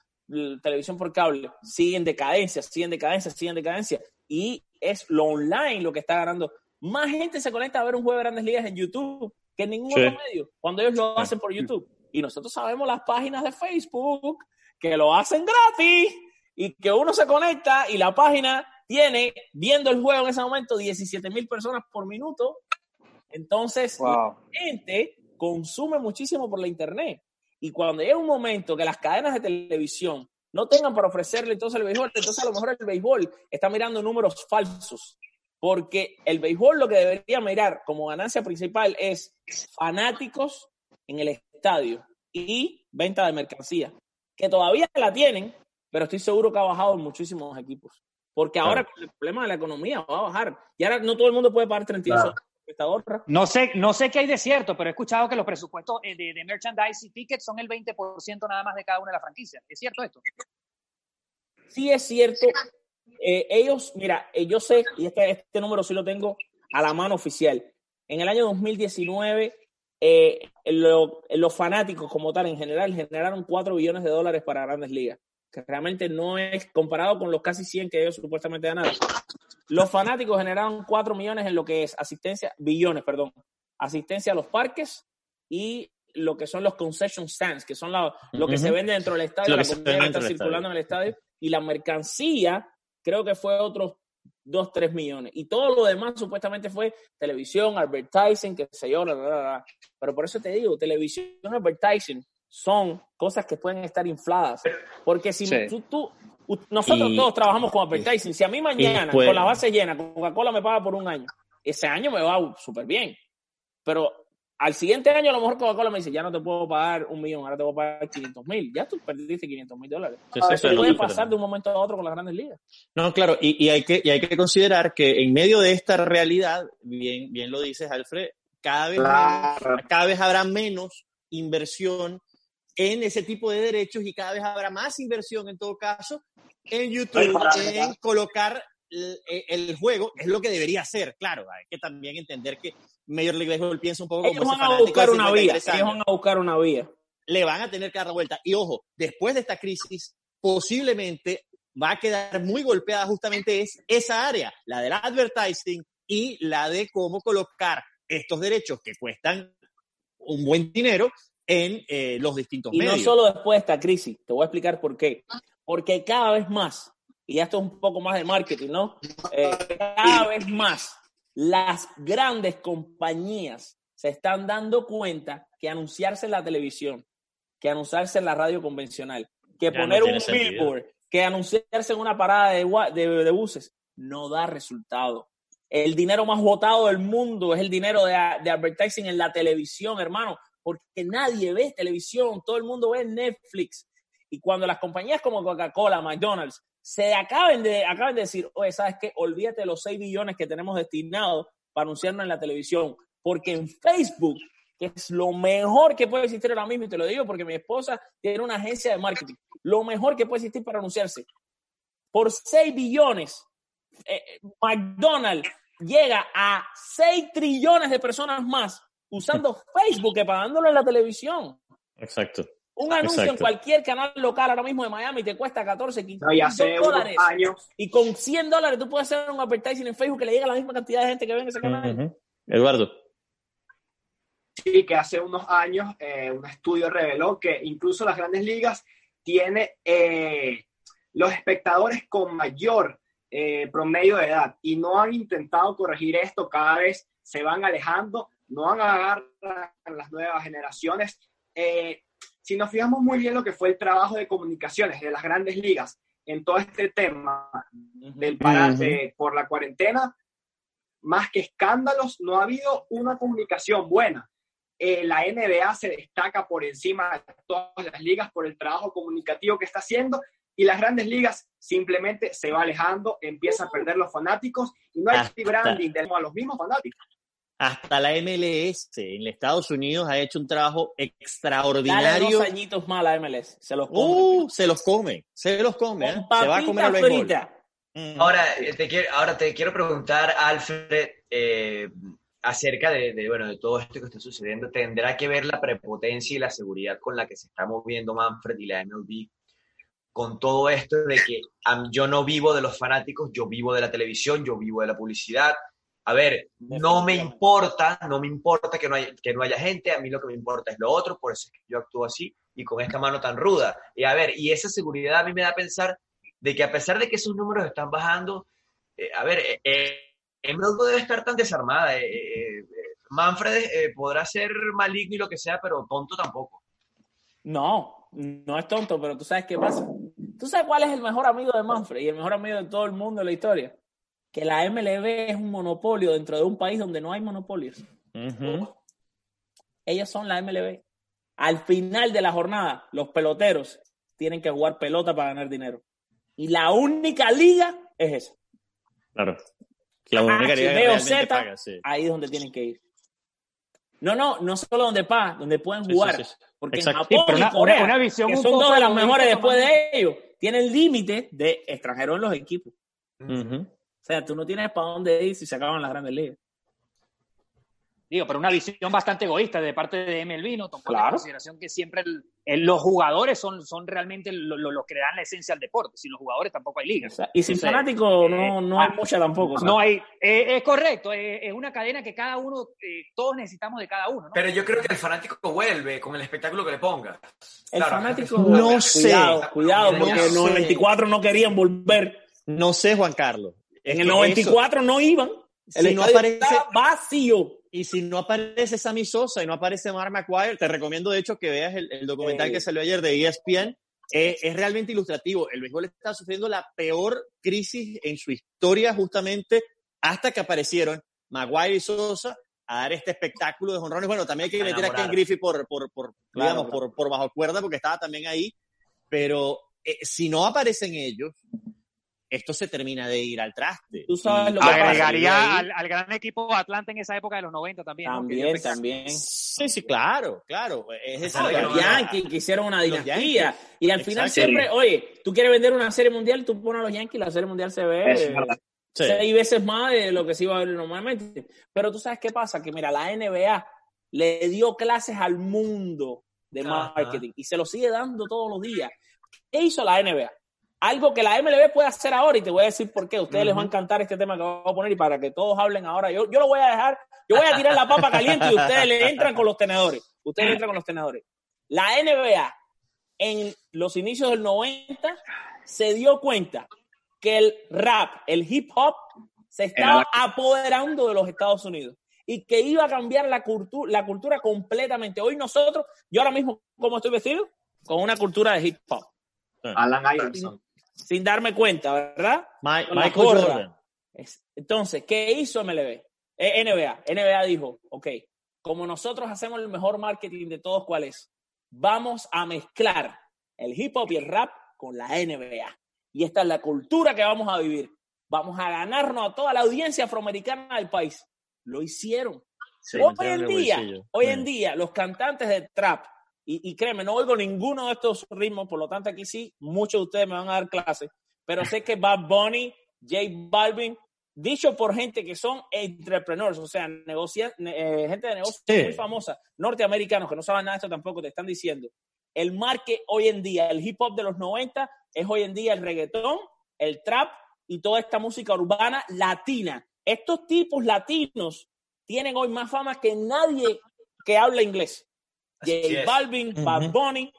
televisión por cable, siguen decadencia, siguen decadencia, siguen decadencia. Y es lo online lo que está ganando. Más gente se conecta a ver un juego de grandes ligas en YouTube que en ningún otro medio, cuando ellos lo hacen por YouTube. Y nosotros sabemos las páginas de Facebook que lo hacen gratis y que uno se conecta y la página tiene, viendo el juego en ese momento, 17 mil personas por minuto. Entonces, la gente consume muchísimo por la internet. Y cuando llega un momento que las cadenas de televisión no tengan para ofrecerle entonces el béisbol, entonces a lo mejor el béisbol está mirando números falsos. Porque el béisbol lo que debería mirar como ganancia principal es fanáticos en el estadio y venta de mercancía, que todavía la tienen, pero estoy seguro que ha bajado en muchísimos equipos. Porque ahora con el problema de la economía va a bajar. Y ahora no todo el mundo puede pagar 32 claro. No sé, no sé qué hay de cierto, pero he escuchado que los presupuestos eh, de, merchandise y tickets son el 20% nada más de cada una de las franquicias. ¿Es cierto esto? Sí, es cierto. Eh, ellos, mira, eh, yo sé, y este, este número sí lo tengo a la mano oficial. En el año 2019, los fanáticos como tal en general generaron 4 billones de dólares para grandes ligas que realmente no es comparado con los casi 100 que ellos supuestamente ganaron. Los fanáticos generaron 4 millones en lo que es asistencia, billones, perdón, asistencia a los parques y lo que son los concession stands, que son lo que se vende dentro del estadio, la comida que está circulando en el estadio, y la mercancía, creo que fue otros 2, 3 millones. Y todo lo demás supuestamente fue televisión, advertising, que se yo, Pero por eso te digo, televisión, advertising son cosas que pueden estar infladas. Porque si tú, tú, nosotros todos trabajamos con advertising, si a mí mañana con la base llena, Coca-Cola me paga por un año, ese año me va súper bien. Pero al siguiente año a lo mejor Coca-Cola me dice, ya no te puedo pagar un millón, ahora te voy a pagar 500 mil. Ya tú perdiste 500 mil dólares. eso puede pasar de un momento a otro con las grandes ligas. No, claro, y, y, hay que, y hay que considerar que en medio de esta realidad, bien, bien lo dices, Alfred, cada vez, cada vez habrá menos inversión en ese tipo de derechos y cada vez habrá más inversión en todo caso en YouTube, en colocar el, juego, es lo que debería ser, claro, hay que también entender que Major League Baseball piensa un poco ellos como van a buscar una vía, ellos van a buscar una vía. Le van a tener que dar la vuelta. Y ojo, después de esta crisis, posiblemente va a quedar muy golpeada justamente es esa área, la del advertising y la de cómo colocar estos derechos que cuestan un buen dinero en eh, los distintos y medios. Y no solo después de esta crisis, te voy a explicar por qué. Porque cada vez más, y esto es un poco más de marketing, ¿no? Eh, cada vez más las grandes compañías se están dando cuenta que anunciarse en la televisión, que anunciarse en la radio convencional, que poner un billboard, que anunciarse en una parada de, de, buses, no da resultado. El dinero más votado del mundo es el dinero de, de advertising en la televisión, hermano porque nadie ve televisión, todo el mundo ve Netflix. Y cuando las compañías como Coca-Cola, McDonald's, se acaben de, acaben de decir, oye, ¿sabes qué? Olvídate de los 6 billones que tenemos destinados para anunciarnos en la televisión, porque en Facebook, que es lo mejor que puede existir ahora mismo, y te lo digo porque mi esposa tiene una agencia de marketing, lo mejor que puede existir para anunciarse, por 6 billones, eh, McDonald's llega a 6 trillones de personas más usando Facebook que pagándolo en la televisión. Exacto. Un anuncio en cualquier canal local ahora mismo de Miami te cuesta 14, 15 dólares. Y con 100 dólares tú puedes hacer un advertising en Facebook que le llegue a la misma cantidad de gente que ve en ese canal. Eduardo. Sí, que hace unos años eh, un estudio reveló que incluso las grandes ligas tiene eh, los espectadores con mayor eh, promedio de edad y no han intentado corregir esto, cada vez se van alejando no van a agarrar las nuevas generaciones. Eh, si nos fijamos muy bien lo que fue el trabajo de comunicaciones de las grandes ligas en todo este tema del parate por la cuarentena, más que escándalos, no ha habido una comunicación buena. Eh, la NBA se destaca por encima de todas las ligas por el trabajo comunicativo que está haciendo y las grandes ligas simplemente se va alejando, empieza a perder los fanáticos y no hay branding de a los mismos fanáticos hasta la MLS en Estados Unidos ha hecho un trabajo extraordinario. Dale añitos más a la MLS, se los come. Uh, se los come, se los come. ¿eh? Se va a comer al mm. Ahora, eh, te quiero, ahora te quiero preguntar, Alfred, eh, acerca de, de, bueno, de todo esto que está sucediendo. Tendrá que ver la prepotencia y la seguridad con la que se está moviendo Manfred y la MLB con todo esto de que yo no vivo de los fanáticos, yo vivo de la televisión, yo vivo de la publicidad, a ver, no me importa, no me importa que no, haya, que no haya gente, a mí lo que me importa es lo otro, por eso es que yo actúo así y con esta mano tan ruda. Y a ver, y esa seguridad a mí me da a pensar de que a pesar de que esos números están bajando, eh, a ver, eh, eh no debe estar tan desarmada. Eh, Manfred podrá ser maligno y lo que sea, pero tonto tampoco. No, no es tonto, pero tú sabes qué pasa. ¿Tú sabes cuál es el mejor amigo de Manfred y el mejor amigo de todo el mundo en la historia? Que la MLB es un monopolio dentro de un país donde no hay monopolios. Ellos son la MLB. Al final de la jornada, los peloteros tienen que jugar pelota para ganar dinero. Y la única liga es esa. Claro. La única liga Z, ahí es donde tienen que ir. No, no, no solo donde pagan, donde pueden jugar. porque en Japón una, visión que son dos de los mejores después de ellos, tienen límite de extranjeros en los equipos. O sea, tú no tienes para dónde ir si se acaban las grandes ligas. Digo, pero una visión bastante egoísta de parte de MLB, ¿no? Tomando en consideración que siempre los jugadores son, son realmente los lo, que dan la esencia al deporte. Sin los jugadores tampoco hay ligas. y sin fanáticos no, no hay mucha tampoco. No hay, eh, es correcto, es una cadena que cada uno, eh, todos necesitamos de cada uno. ¿no? Pero yo creo que el fanático vuelve con el espectáculo que le ponga. El fanático, no sé. Cuidado, cuidado, porque los 24 no querían volver. No sé, Juan Carlos En el 94 no iban. El si no aparece vacío. Y si no aparece Sammy Sosa y no aparece Mark McGuire, te recomiendo de hecho que veas el, documental que salió ayer de ESPN. Eh, es realmente ilustrativo. El béisbol está sufriendo la peor crisis en su historia justamente hasta que aparecieron Maguire y Sosa a dar este espectáculo de jonrones. Bueno, también hay que meter a Ken Griffey por, por, por, digamos, por, por bajo cuerda porque estaba también ahí. Pero eh, si no aparecen ellos, esto se termina de ir al traste. Tú sabes lo que Agregaría al, al, gran equipo Atlanta en esa época de los 90 también. También, también. Sí, sí, claro, claro. Es decir, los Yankees que hicieron una dinastía. Y al final siempre, oye, tú quieres vender una serie mundial, tú pones a los Yankees, la serie mundial se ve seis veces más de lo que se iba a ver normalmente. Pero tú sabes qué pasa, que mira, la NBA le dio clases al mundo de marketing y se lo sigue dando todos los días. ¿Qué hizo la NBA? Algo que la MLB puede hacer ahora y te voy a decir por qué. Ustedes les va a encantar este tema que voy a poner y para que todos hablen ahora. Yo, yo lo voy a dejar, yo voy a tirar la papa caliente y ustedes le entran con los tenedores. Ustedes entran con los tenedores. La NBA en los inicios del 90 se dio cuenta que el rap, el hip hop, se estaba apoderando de los Estados Unidos y que iba a cambiar la, cultura, la cultura completamente. Hoy nosotros, yo ahora mismo, ¿cómo estoy vestido? Con una cultura de hip hop. Alan Iverson sin darme cuenta, ¿verdad? Michael Jordan. Entonces, ¿qué hizo MLB? Eh, NBA. NBA dijo, ok, como nosotros hacemos el mejor marketing de todos, ¿cuál es? Vamos a mezclar el hip hop y el rap con la NBA. Y esta es la cultura que vamos a vivir. Vamos a ganarnos a toda la audiencia afroamericana del país. Lo hicieron. hoy en día, hoy en día, los cantantes de trap, y, créeme, no oigo ninguno de estos ritmos, por lo tanto aquí sí, muchos de ustedes me van a dar clases, pero sé que Bad Bunny, J Balvin, dicho por gente que son entrepreneurs, o sea, negocia, eh, gente de negocios muy famosa, norteamericanos que no saben nada de esto tampoco, te están diciendo, el marque hoy en día, el hip hop de los 90 es hoy en día el reggaetón, el trap y toda esta música urbana latina. Estos tipos latinos tienen hoy más fama que nadie que habla inglés. J Balvin, Bad Bunny,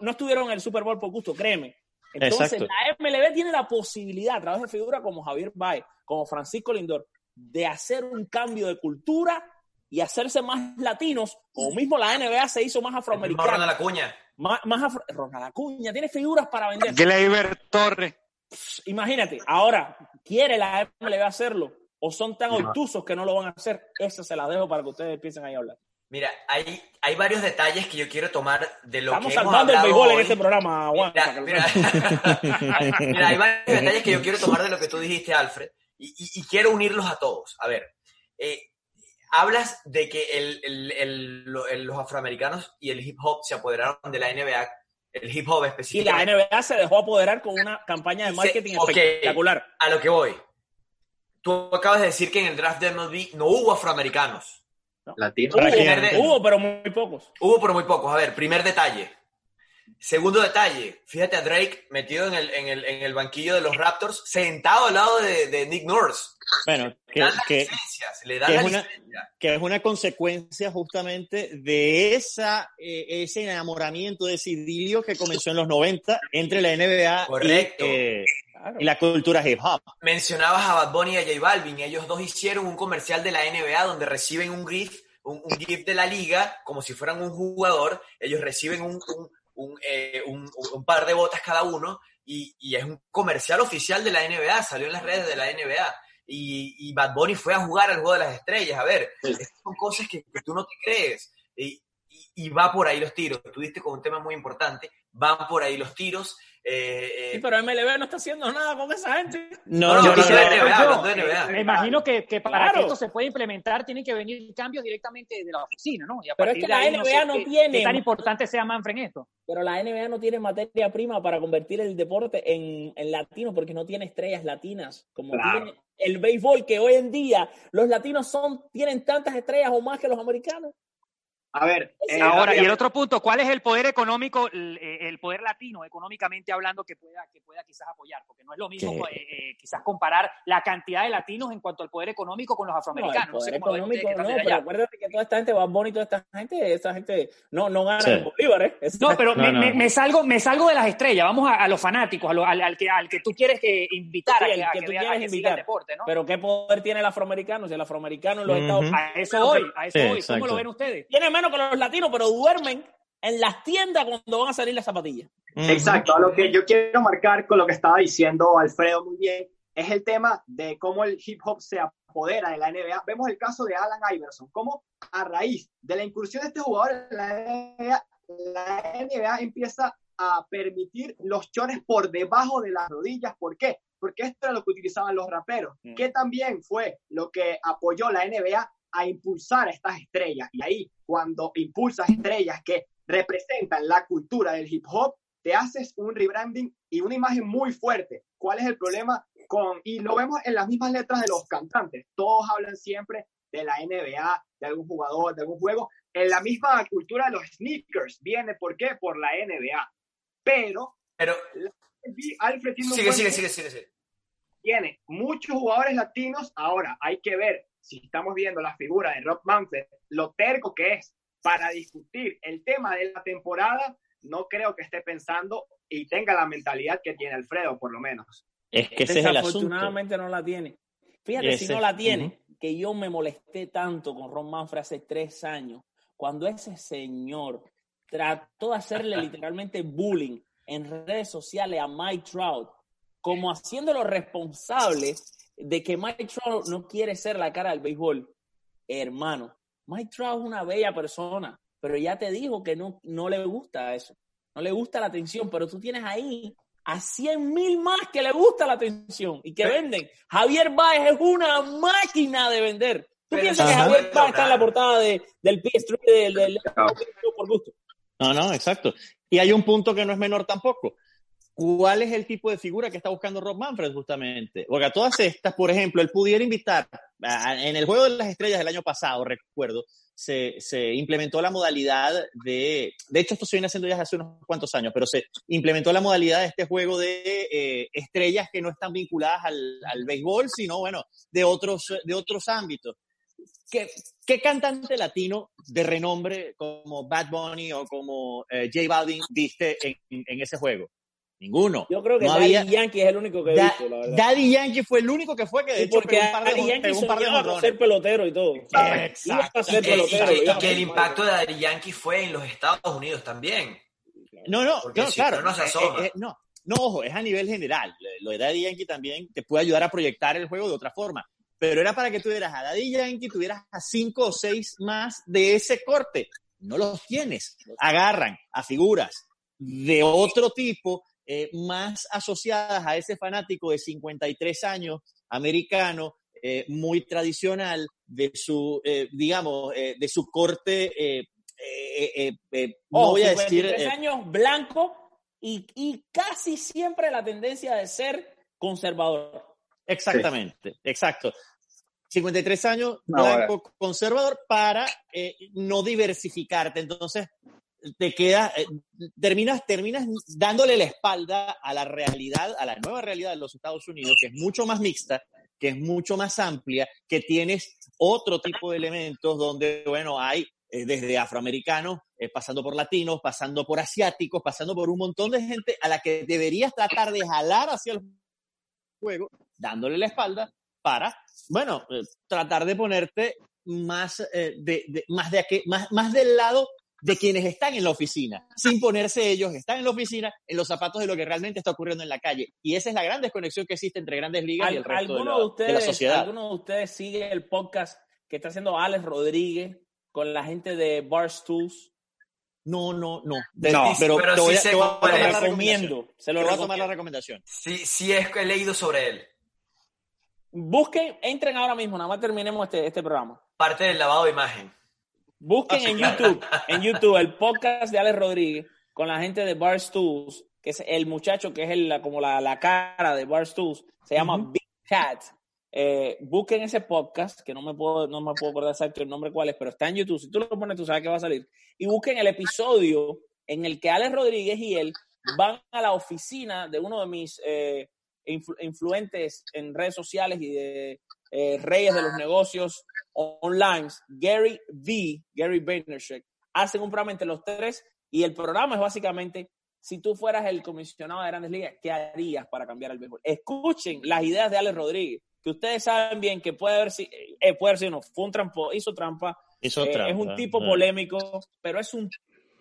no estuvieron en el Super Bowl por gusto, créeme. Entonces, la MLB tiene la posibilidad, a través de figuras como Javier Baez, como Francisco Lindor, de hacer un cambio de cultura y hacerse más latinos, o mismo la NBA se hizo más afroamericana. Ronald Acuña. Más, más afro, Ronald Acuña, tiene figuras para vender. Gleyber Torres. Imagínate, ahora, ¿quiere la MLB hacerlo? ¿O son tan obtusos que no lo van a hacer? Esa se la dejo para que ustedes empiecen ahí a hablar. Mira, hay, hay varios detalles que yo quiero tomar de lo Estamos que hemos hablado el béisbol en este programa, Juan. Mira, mira, hay varios detalles que yo quiero tomar de lo que tú dijiste, Alfred, y, y, quiero unirlos a todos. A ver, eh, hablas de que el, el, los afroamericanos y el hip hop se apoderaron de la NBA, el hip hop específicamente. Y la NBA se dejó apoderar con una campaña de marketing espectacular. A lo que voy. Tú acabas de decir que en el draft de MLB no hubo afroamericanos. Hubo, pero muy pocos. Hubo, pero muy pocos. A ver, primer detalle. Segundo detalle, fíjate a Drake metido en el, en el, en el banquillo de los Raptors, sentado al lado de, de Nick Nurse. Bueno, que, que, le dan que, es una, que, es una, consecuencia justamente de esa, eh, ese enamoramiento, de ese idilio que comenzó en los 90 entre la NBA Correcto. Y, eh, y la cultura hip hop. Mencionabas a Bad Bunny y a J Balvin. Ellos dos hicieron un comercial de la NBA donde reciben un GIF, un, GIF de la liga, como si fueran un jugador. Ellos reciben un, un, eh, par de botas cada uno y, y, es un comercial oficial de la NBA. Salió en las redes de la NBA. Y, y Bad Bunny fue a jugar al juego de las estrellas. A ver, estas son cosas que, tú no te crees. Y, y, va por ahí los tiros. Tú diste con un tema muy importante. Van por ahí los tiros. Eh, eh, sí, pero MLB no está haciendo nada con esa gente. No, no, yo, NBA, Me imagino que, que para que esto se pueda implementar tienen que venir cambios directamente de la oficina, ¿no? pero es que la NBA no, tiene. Qué tan importante sea Manfred en esto. Pero la NBA no tiene materia prima para convertir el deporte en, en latino porque no tiene estrellas latinas como tiene el béisbol que hoy en día los latinos son tienen tantas estrellas o más que los americanos. A ver, eh, ahora, y el otro punto, ¿cuál es el poder económico, el, eh, poder latino, económicamente hablando, que pueda, que pueda quizás apoyar? Porque no es lo mismo eh, eh, quizás comparar la cantidad de latinos en cuanto al poder económico con los afroamericanos. No, el poder económico no, pero acuérdate que toda esta gente va bonito, esta gente, esta gente no, no gana en bolívares. No, pero me, me, salgo, me salgo de las estrellas, vamos a, los fanáticos, al, al, que, al que tú quieres que invitar a, que, tú quieres invitar. El deporte, ¿no? Pero ¿qué poder tiene el afroamericano? Si el afroamericano en los Estados Unidos... A eso voy, a eso voy. ¿Cómo lo ven ustedes? Tiene menos que los latinos, pero duermen en las tiendas cuando van a salir las zapatillas. Exacto, a lo que yo quiero marcar con lo que estaba diciendo Alfredo muy bien, es el tema de cómo el hip hop se apodera de la NBA. Vemos el caso de Alan Iverson, cómo a raíz de la incursión de este jugador en la NBA, la NBA empieza a permitir los chones por debajo de las rodillas. ¿Por qué? Porque esto era lo que utilizaban los raperos, mm. que también fue lo que apoyó la NBA a impulsar a estas estrellas. Y ahí, cuando impulsas estrellas que representan la cultura del hip hop, te haces un rebranding y una imagen muy fuerte. ¿Cuál es el problema con, y lo vemos en las mismas letras de los cantantes, todos hablan siempre de la NBA, de algún jugador, de algún juego, en la misma cultura de los sneakers, viene, ¿por qué? Por la NBA. Pero, pero Alfred sigue, sigue, sigue, sigue, tiene muchos jugadores latinos, ahora hay que ver si estamos viendo la figura de Rob Manfred, lo terco que es para discutir el tema de la temporada, no creo que esté pensando y tenga la mentalidad que tiene Alfredo, por lo menos. Es que ese Desafortunadamente no la tiene. Fíjate si no la tiene, que yo me molesté tanto con Ron Manfred hace tres años, cuando ese señor trató de hacerle literalmente bullying en redes sociales a Mike Trout, como haciéndolo responsable de que Mike Trout no quiere ser la cara del béisbol. Hermano, Mike Trout es una bella persona, pero ya te dijo que no, no le gusta eso. No le gusta la atención, pero tú tienes ahí a 100 mil más que le gusta la atención y que venden. Javier Baez es una máquina de vender. ¿Tú piensas que Javier Baez está en la portada de, del PS3 del, del, por gusto? No, no, exacto. Y hay un punto que no es menor tampoco. ¿Cuál es el tipo de figura que está buscando Rob Manfred justamente? Porque a todas estas, por ejemplo, él pudiera invitar, en el Juego de las Estrellas del año pasado, recuerdo, se, se, implementó la modalidad de, de hecho esto se viene haciendo ya hace unos cuantos años, pero se implementó la modalidad de este juego de eh, estrellas que no están vinculadas al, al, béisbol, sino, bueno, de otros, de otros ámbitos. ¿Qué, ¿Qué, cantante latino de renombre como Bad Bunny o como eh, J Balvin viste en, en ese juego? Ninguno. Yo creo que Daddy Yankee es el único que he visto, la verdad. Daddy Yankee fue el único que fue que de hecho porque un par de, Daddy Yankee un par de a ser pelotero y todo. Exacto. Y, que, y, que, el impacto de Daddy Yankee fue en los Estados Unidos también. No, no, no claro. No, eh, eh, no, no, ojo, es a nivel general. Lo de Daddy Yankee también te puede ayudar a proyectar el juego de otra forma. Pero era para que tuvieras a Daddy Yankee, tuvieras a cinco o seis más de ese corte. No los tienes. Agarran a figuras de otro tipo eh, más asociadas a ese fanático de 53 años, americano, eh, muy tradicional, de su, eh, digamos, de su corte, no voy a decir... años blanco y, y, casi siempre la tendencia de ser conservador. Exactamente, exacto. 53 años, blanco, conservador, para no diversificarte. Entonces, te queda, eh, terminas, terminas dándole la espalda a la realidad, a la nueva realidad de los Estados Unidos, que es mucho más mixta, que es mucho más amplia, que tienes otro tipo de elementos donde, bueno, hay eh, desde afroamericanos, eh, pasando por latinos, pasando por asiáticos, pasando por un montón de gente a la que deberías tratar de jalar hacia el juego, dándole la espalda para, bueno, tratar de ponerte más, de, más, de, más, más del lado de quienes están en la oficina, sin ponerse ellos, están en la oficina en los zapatos de lo que realmente está ocurriendo en la calle. Y esa es la gran desconexión que existe entre grandes ligas y el resto de la, de, ustedes, sociedad. ¿Alguno de ustedes sigue el podcast que está haciendo Alex Rodríguez con la gente de Barstools? No, no, no. no, pero, pero sí se lo recomiendo. Se lo voy a tomar la recomendación. Sí, sí es que he leído sobre él. Busquen, entren ahora mismo, nada más terminemos este, este programa. Parte del lavado de imagen. Busquen en YouTube, en YouTube el podcast de Alex Rodríguez con la gente de Barstools, que es el muchacho que es el, como la, la, cara de Barstools, se llama Big Cat. eh, busquen ese podcast, que no me puedo, no me puedo acordar exacto el nombre cuál es, pero está en YouTube. Si tú lo pones, tú sabes que va a salir. Y busquen el episodio en el que Alex Rodríguez y él van a la oficina de uno de mis eh, influentes en redes sociales y de eh, reyes de los negocios online, Gary V, Gary Vaynerchuk, hacen un programa entre los tres y el programa es básicamente si tú fueras el comisionado de Grandes Ligas, ¿qué harías para cambiar el béisbol? Escuchen las ideas de Alex Rodríguez, que ustedes saben bien que puede haber, sido, eh, puede haber sido, no, fue un trampo, hizo trampa, hizo trampa es un tipo polémico, pero es un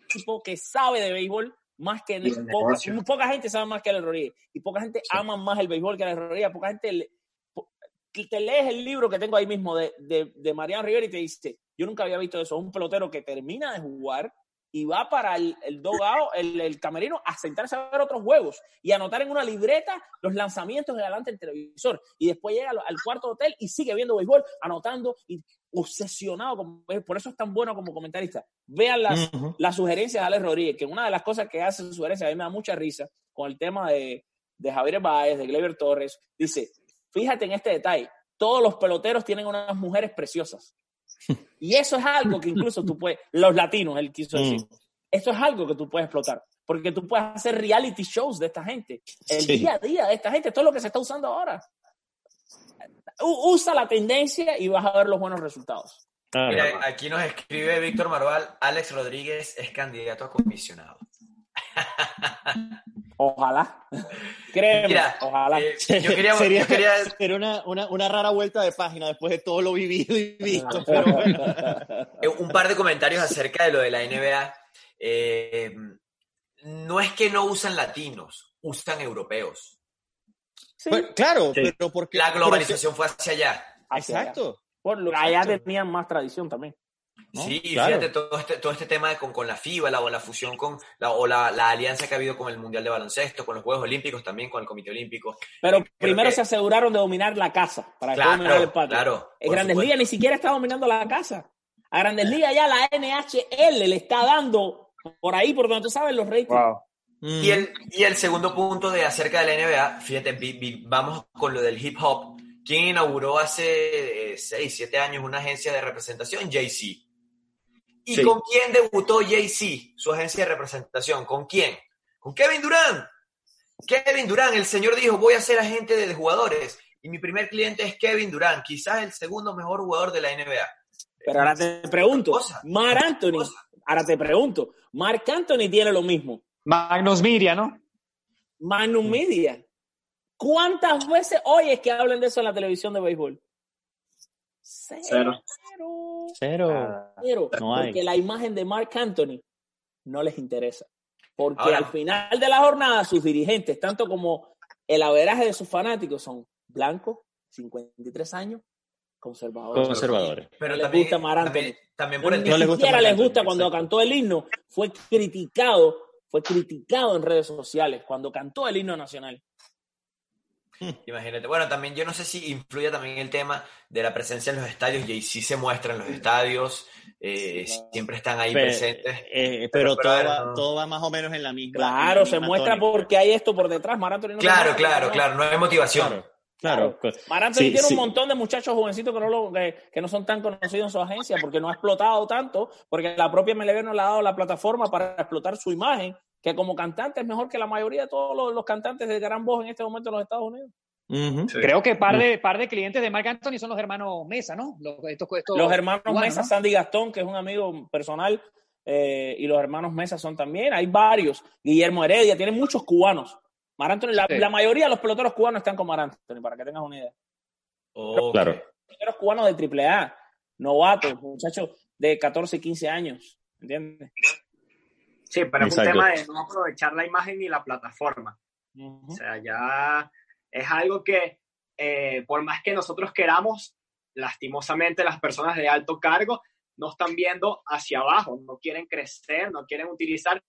tipo que sabe de béisbol más que poca, poca, gente sabe más que Alex Rodríguez y poca gente ama más el béisbol que Alex Rodríguez, poca gente le, te lees el libro que tengo ahí mismo de, de, de Mariano Rivera y te dice, yo nunca había visto eso, un pelotero que termina de jugar y va para el, el dogado, el, el, camerino, a sentarse a ver otros juegos y anotar en una libreta los lanzamientos de delante del televisor. Y después llega al, al cuarto hotel y sigue viendo béisbol, anotando y obsesionado. Con, por eso es tan bueno como comentarista. Vean las, uh -huh. las sugerencias de Alex Rodríguez, que una de las cosas que hace su sugerencia, a mí me da mucha risa, con el tema de, de Javier Baez, de Gleyber Torres, dice, fíjate en este detalle, todos los peloteros tienen unas mujeres preciosas. Y eso es algo que incluso tú puedes, los latinos, él quiso decir, mm. esto es algo que tú puedes explotar, porque tú puedes hacer reality shows de esta gente, el sí. día a día de esta gente, esto es lo que se está usando ahora. Usa la tendencia y vas a ver los buenos resultados. Ah, Mira, aquí nos escribe Víctor Marval, Alex Rodríguez es candidato a comisionado. Ojalá. Créeme, Mira, ojalá. Eh, yo quería, sería, yo quería... sería una, una, una, rara vuelta de página después de todo lo vivido y visto. Pero bueno. Eh, Un par de comentarios acerca de lo de la NBA. Eh, no es que no usan latinos, usan europeos. Sí. Bueno, claro, sí. pero porque... La globalización fue hacia allá. Exacto. Por lo, allá tenían más tradición también. ¿No? Sí, claro. fíjate todo este, todo este tema de con, con la FIBA, la, o la fusión con la, o la, la, alianza que ha habido con el Mundial de Baloncesto, con los Juegos Olímpicos, también con el Comité Olímpico. Pero eh, primero que... se aseguraron de dominar la casa para claro, dominar el patio. Claro, en Grandes Ligas ni siquiera está dominando la casa. A Grandes Ligas ya la NHL le está dando por ahí, por donde tú sabes, los ratings. Wow. Mm. Y, el, y el segundo punto de acerca de la NBA, fíjate, vi, vi, vamos con lo del hip hop. ¿Quién inauguró hace 6, eh, 7 años una agencia de representación? Jay-Z. ¿Y sí. con quién debutó Jay-Z, su agencia de representación? ¿Con quién? Con Kevin Durant. Kevin Durant, el señor dijo, voy a ser agente de jugadores. Y mi primer cliente es Kevin Durant, quizás el segundo mejor jugador de la NBA. Pero ahora te pregunto, Mar Anthony, ahora te pregunto, Mark Anthony tiene lo mismo. Magnus Media, ¿no? Magnus Media. ¿Cuántas veces oyes que hablen de eso en la televisión de béisbol? Cero. Cero. Cero. Cero. No porque la imagen de Mark Anthony no les interesa. Porque Ahora, al final de la jornada, sus dirigentes, tanto como el averaje de sus fanáticos, son blancos, 53 años, conservadores. Conservadores. Pero no les gusta Mar Anthony. También, también por el Ni no siquiera les gusta cuando cantó el himno. Fue criticado, fue criticado en redes sociales cuando cantó el himno nacional. Imagínate. Bueno, también yo no sé si influye también el tema de la presencia en los estadios. Y sí se muestra en los estadios, eh, siempre están ahí pero, presentes. Eh, pero, pero, todo, ver, va, no. todo, va, más o menos en la misma. Claro, la se muestra tónica. porque hay esto por detrás. Mar Anthony no claro, claro, claro. No hay motivación. Claro. Claro. Sí, tiene sí. un montón de muchachos jovencitos que no, lo, que, que, no son tan conocidos en su agencia porque no ha explotado tanto, porque la propia MLB no le ha dado la plataforma para explotar su imagen, que como cantante es mejor que la mayoría de todos los, los cantantes de gran voz en este momento en los Estados Unidos. Uh -huh. sí. Creo que par de, par de clientes de Marc Anthony son los hermanos Mesa, ¿no? Los, estos, estos los hermanos cubanos, Mesa, ¿no? Sandy Gastón, que es un amigo personal, eh, y los hermanos Mesa son también. Hay varios. Guillermo Heredia, tienen muchos cubanos. Mar Anthony, la, sí. la, mayoría de los peloteros cubanos están con Mar Anthony, para que tengas una idea. Oh, claro. Peloteros cubanos de AAA, novatos, muchachos de 14 y 15 años, ¿entiendes? Sí, pero es un tema de no aprovechar la imagen ni la plataforma. Uh -huh. O sea, ya es algo que eh, por más que nosotros queramos, lastimosamente las personas de alto cargo no están viendo hacia abajo, no quieren crecer, no quieren utilizar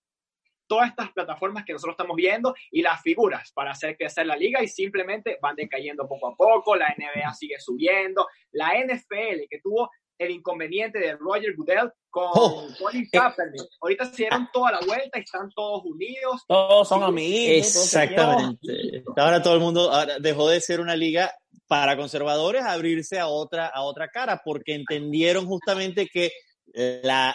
todas estas plataformas que nosotros estamos viendo y las figuras para hacer crecer la liga y simplemente van decayendo poco a poco, la NBA sigue subiendo, la NFL que tuvo el inconveniente de Roger Goodell con oh, Colin Kaepernick. Eh, Ahorita se dieron toda la vuelta y están todos unidos. Todos son amigos. Exactamente. Todos ahora todo el mundo ahora dejó de ser una liga para conservadores abrirse a otra, a otra cara, porque entendieron justamente que la,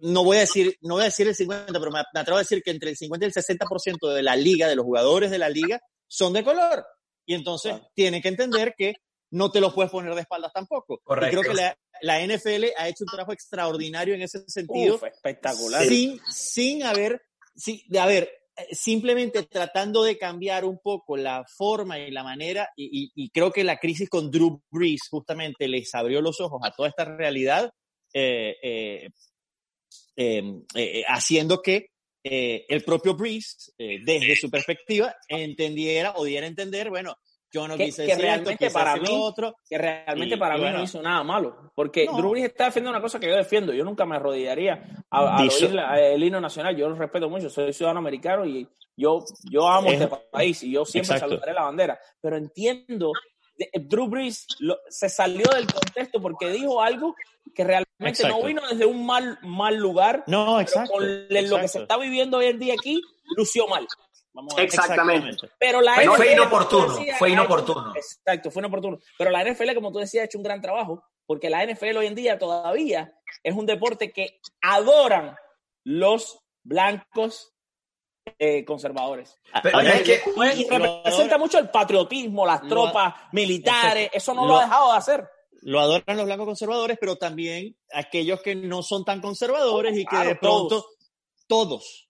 no voy a decir, no voy a decir el 50, pero me, atrevo a decir que entre el 50 y el 60% de la liga, de los jugadores de la liga, son de color. Y entonces tienen que entender que no te los puedes poner de espaldas tampoco. Y creo que la, la, NFL ha hecho un trabajo extraordinario en ese sentido. espectacular. Sin, sin haber, sin, a ver, simplemente tratando de cambiar un poco la forma y la manera, y, y, creo que la crisis con Drew Brees justamente les abrió los ojos a toda esta realidad, eh, eh, em, eh, haciendo que el propio Brees, desde su perspectiva, entendiera o diera a entender, bueno, yo no que, quise que realmente para mí, otro, que realmente para mí no hizo nada malo, porque Drew Brees está defendiendo una cosa que yo defiendo, yo nunca me arrodillaría a, oír el himno nacional, yo lo respeto mucho, soy ciudadano americano y yo, yo amo este país y yo siempre saludaré la bandera, pero entiendo, Drew Brees se salió del contexto porque dijo algo que realmente no vino desde un mal, mal lugar, no, exacto, con lo que se está viviendo hoy en día aquí, lució mal. Exactamente. Pero la fue inoportuno, fue inoportuno. exacto, fue inoportuno. Pero la NFL, como tú decías, ha hecho un gran trabajo, porque la NFL hoy en día todavía es un deporte que adoran los blancos eh, conservadores. Pero es que, representa mucho el patriotismo, las tropas militares, eso no lo, ha dejado de hacer lo adoran los blancos conservadores, pero también aquellos que no son tan conservadores y que de pronto todos, todos.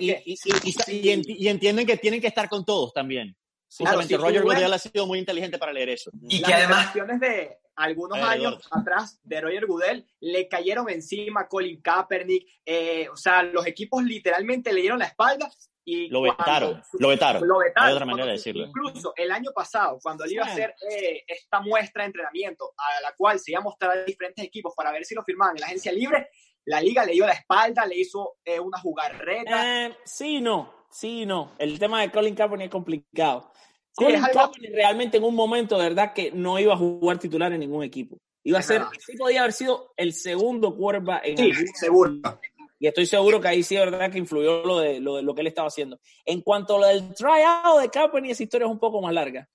Y, entienden que tienen que estar con todos también. Justamente, Roger Goodell ha sido muy inteligente para leer eso. Y que además de algunos años atrás de Roger Goodell le cayeron encima Colin Kaepernick, eh, o sea, los equipos literalmente le dieron la espalda y lo vetaron, lo vetaron. Lo vetaron. Hay otra manera de decirlo. Incluso el año pasado, cuando él iba a hacer eh, esta muestra de entrenamiento, a la cual se iba a mostrar a diferentes equipos para ver si lo firmaban en la agencia libre, la liga le dio la espalda, le hizo eh, una jugarreta. Eh, sí, no, sí, no. El tema de Colin Kaepernick es complicado. Colin Kaepernick realmente en un momento, de verdad, que no iba a jugar titular en ningún equipo. Iba a ser, sí podía haber sido el segundo quarterback en Sí, seguro. Y estoy seguro que ahí sí, de verdad, que influyó lo de, lo de lo que él estaba haciendo. En cuanto a lo del tryout de Kaepernick, esa historia es un poco más larga.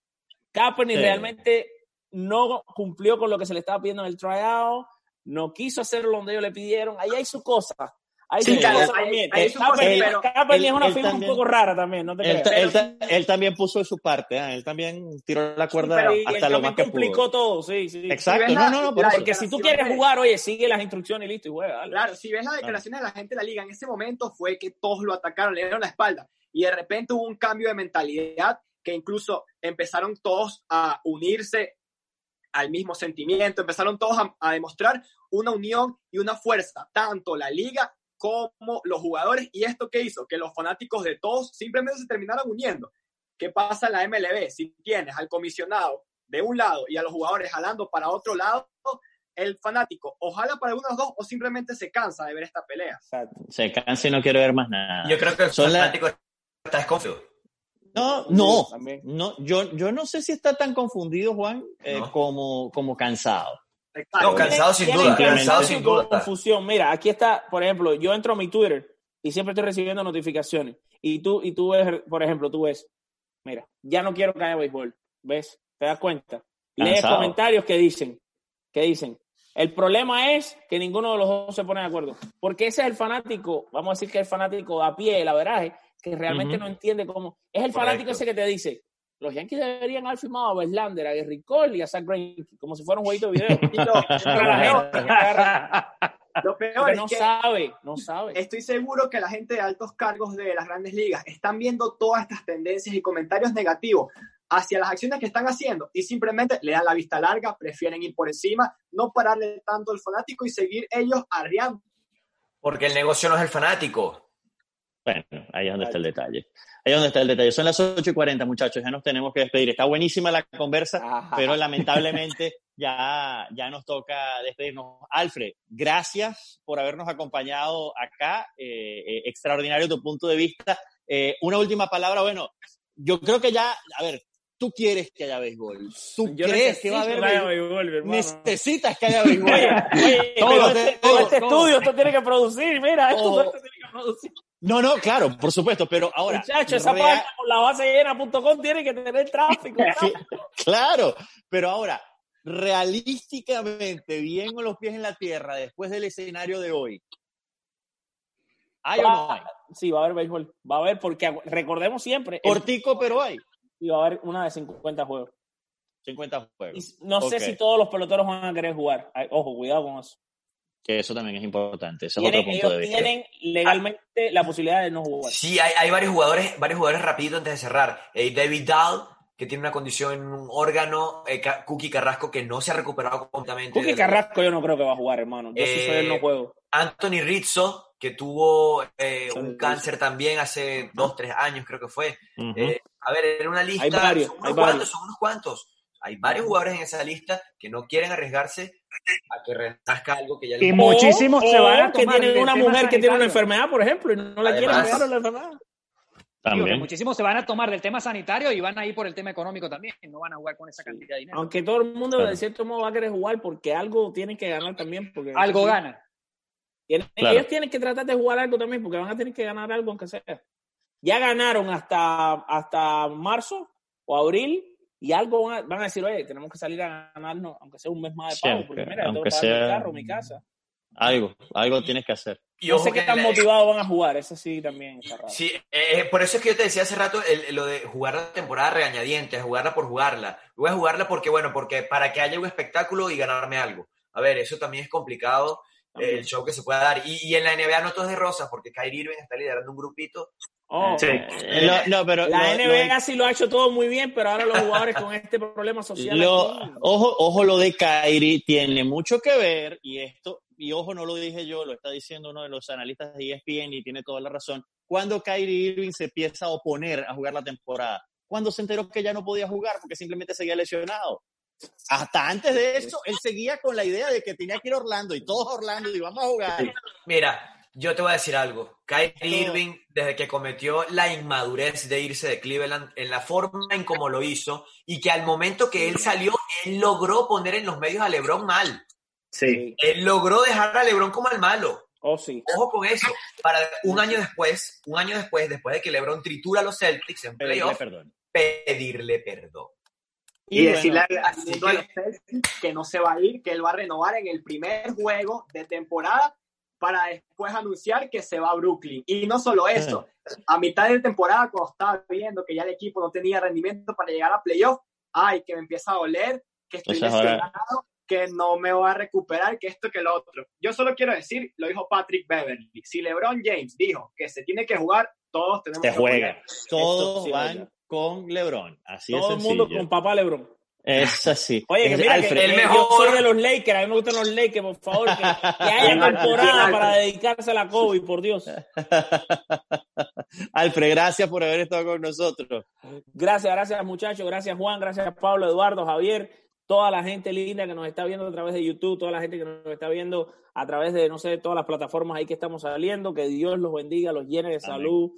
Kaepernick realmente no cumplió con lo que se le estaba pidiendo en el tryout no quiso hacerlo donde ellos le pidieron. Ahí hay su cosa. Ahí sí, su también. es una figura un poco rara también, no te él, también puso su parte, ¿eh? él también tiró la cuerda hasta lo más que complicó todo, sí, sí. Exacto, no, no, no, porque si tú quieres jugar, oye, sigue las instrucciones y listo y juega. Claro, si ves las declaraciones de la gente de la liga en ese momento fue que todos lo atacaron, le dieron la espalda y de repente hubo un cambio de mentalidad que incluso empezaron todos a unirse al mismo sentimiento, empezaron todos a, demostrar una unión y una fuerza, tanto la liga como los jugadores. ¿Y esto qué hizo? Que los fanáticos de todos simplemente se terminaron uniendo. ¿Qué pasa en la MLB? Si tienes al comisionado de un lado y a los jugadores jalando para otro lado, el fanático o jala para uno de los dos o simplemente se cansa de ver esta pelea. Se cansa y no quiere ver más nada. Yo creo que el fanático está desconfiado. No, no, no yo, yo no sé si está tan confundido, Juan, eh, como, como cansado. No, cansado sin duda, cansado sin duda. Confusión. Mira, aquí está, por ejemplo, yo entro a mi Twitter y siempre estoy recibiendo notificaciones. Y tú, y tú ves, por ejemplo, tú ves, mira, ya no quiero que haya béisbol. ¿Ves? ¿Te das cuenta? Lees comentarios que dicen, que dicen, el problema es que ninguno de los dos se pone de acuerdo. Porque ese es el fanático, vamos a decir que es el fanático a pie, la verdad, que realmente no entiende cómo. Es el fanático ese que te dice: los Yankees deberían haber firmado a Verlander, a Gary Cole y a Zach Greinke, como si fuera un jueguito de video. lo, peor es no sabe, no sabe. Estoy seguro que la gente de altos cargos de las grandes ligas están viendo todas estas tendencias y comentarios negativos hacia las acciones que están haciendo y simplemente le dan la vista larga, prefieren ir por encima, no pararle tanto al fanático y seguir ellos arriando. Porque el negocio no es el fanático, bueno, ahí es donde está el detalle. Ahí es donde está el detalle. Son las 8 y 40, muchachos, ya nos tenemos que despedir. Está buenísima la conversa, pero lamentablemente ya, ya nos toca despedirnos. Alfred, gracias por habernos acompañado acá. Eh, eh, extraordinario tu punto de vista. Eh, una última palabra, bueno, yo creo que ya, a ver, tú quieres que haya béisbol. Tú crees que va a haber béisbol. Necesitas que haya béisbol. Oye, todo, este, este estudio esto tiene que producir, mira, esto, tiene que producir. No, no, claro, por supuesto, pero ahora. Muchacho, esa página con la base llena.com tiene que tener tráfico. claro, pero ahora, realísticamente, bien con los pies en la tierra, después del escenario de hoy, ¿hay o no hay? Sí, va a haber béisbol. Va a haber, porque recordemos siempre. Cortico, pero hay. Y va a haber una de 50 juegos. 50 juegos. no sé si todos los peloteros van a querer jugar. Ojo, cuidado con eso. Que eso también es importante. Eso es otro punto de vista. Tienen legalmente la posibilidad de no jugar. Sí, hay, hay varios jugadores, varios jugadores rapidito antes de cerrar. Eh, David Dahl, que tiene una condición en un órgano, eh, Cookie Carrasco, que no se ha recuperado completamente. Cookie Carrasco yo no creo que va a jugar, hermano. Yo sí soy él no eh, juego. Anthony Rizzo, que tuvo un cáncer también hace dos, tres años, creo que fue. a ver, en una lista. Hay varios, son unos cuantos, son unos cuantos. Hay varios jugadores en esa lista que no quieren arriesgarse a que renazca algo que ya Y muchísimos se van a que tienen una mujer que tiene una enfermedad, por ejemplo, y no la quieren pegar la enfermedad. También. muchísimos se van a tomar del tema sanitario y van a ir por el tema económico también. No van a jugar con esa cantidad de dinero. Aunque todo el mundo de cierto modo va a querer jugar porque algo tienen que ganar también. Porque algo gana. Ellos tienen que tratar de jugar algo también porque van a tener que ganar algo aunque sea. Ya ganaron hasta, hasta marzo o abril y algo van a, decir, oye, tenemos que salir a ganarnos, aunque sea un mes más de pago, porque mira, aunque tengo que sea... mi carro, mi casa. Algo, algo tienes que hacer. Y no sé qué tan motivados van a jugar, eso sí también está raro. Sí, eh, por eso es que yo te decía hace rato lo de jugar la temporada regañadiente, jugarla por jugarla. Voy a jugarla porque, bueno, porque para que haya un espectáculo y ganarme algo. A ver, eso también es complicado, el show que se pueda dar. Y, y, en la NBA no todo es de rosas, porque Kyrie Irving está liderando un grupito Oh, sí. Eh, no, pero la NBA sí lo ha hecho todo muy bien, pero ahora los jugadores con este problema social. ojo, ojo, lo de Kyrie tiene mucho que ver, y esto, y ojo, no lo dije yo, lo está diciendo uno de los analistas de ESPN y tiene toda la razón. Cuando Kyrie Irving se empieza a oponer a jugar la temporada, cuando se enteró que ya no podía jugar porque simplemente seguía lesionado. Hasta antes de eso, él seguía con la idea de que tenía que ir a Orlando y todos a Orlando y vamos a jugar. Mira, yo te voy a decir algo. Kyrie Irving, desde que cometió la inmadurez de irse de Cleveland, en la forma en cómo lo hizo, y que al momento que él salió, él logró poner en los medios a LeBron mal. Sí. Él logró dejar a LeBron como el malo. Oh, sí. Ojo con eso. Para un año después, un año después, después de que LeBron tritura a los Celtics en playoff, pedirle perdón. Y, decirle al mundo de los Celtics que no se va a ir, que él va a renovar en el primer juego de temporada para después anunciar que se va a Brooklyn. Y no solo eso, a mitad de temporada, cuando estaba viendo que ya el equipo no tenía rendimiento para llegar a playoff, ay, que me empieza a doler, que estoy lesionado, que no me voy a recuperar, que esto, que lo otro. Yo solo quiero decir, lo dijo Patrick Beverly, si LeBron James dijo que se tiene que jugar, todos tenemos que jugar. Todos van con LeBron, así Todo el mundo con papá LeBron. Es así. Oye, que mira, el mejor... yo soy de los Lakers, a mí me gustan los Lakers, por favor, que, haya temporada para dedicarse a la COVID, por Dios. Alfred, gracias por haber estado con nosotros. Gracias, gracias muchachos, gracias Juan, gracias Pablo, Eduardo, Javier, toda la gente linda que nos está viendo a través de YouTube, toda la gente que nos está viendo a través de, no sé, todas las plataformas ahí que estamos saliendo, que Dios los bendiga, los llene de salud.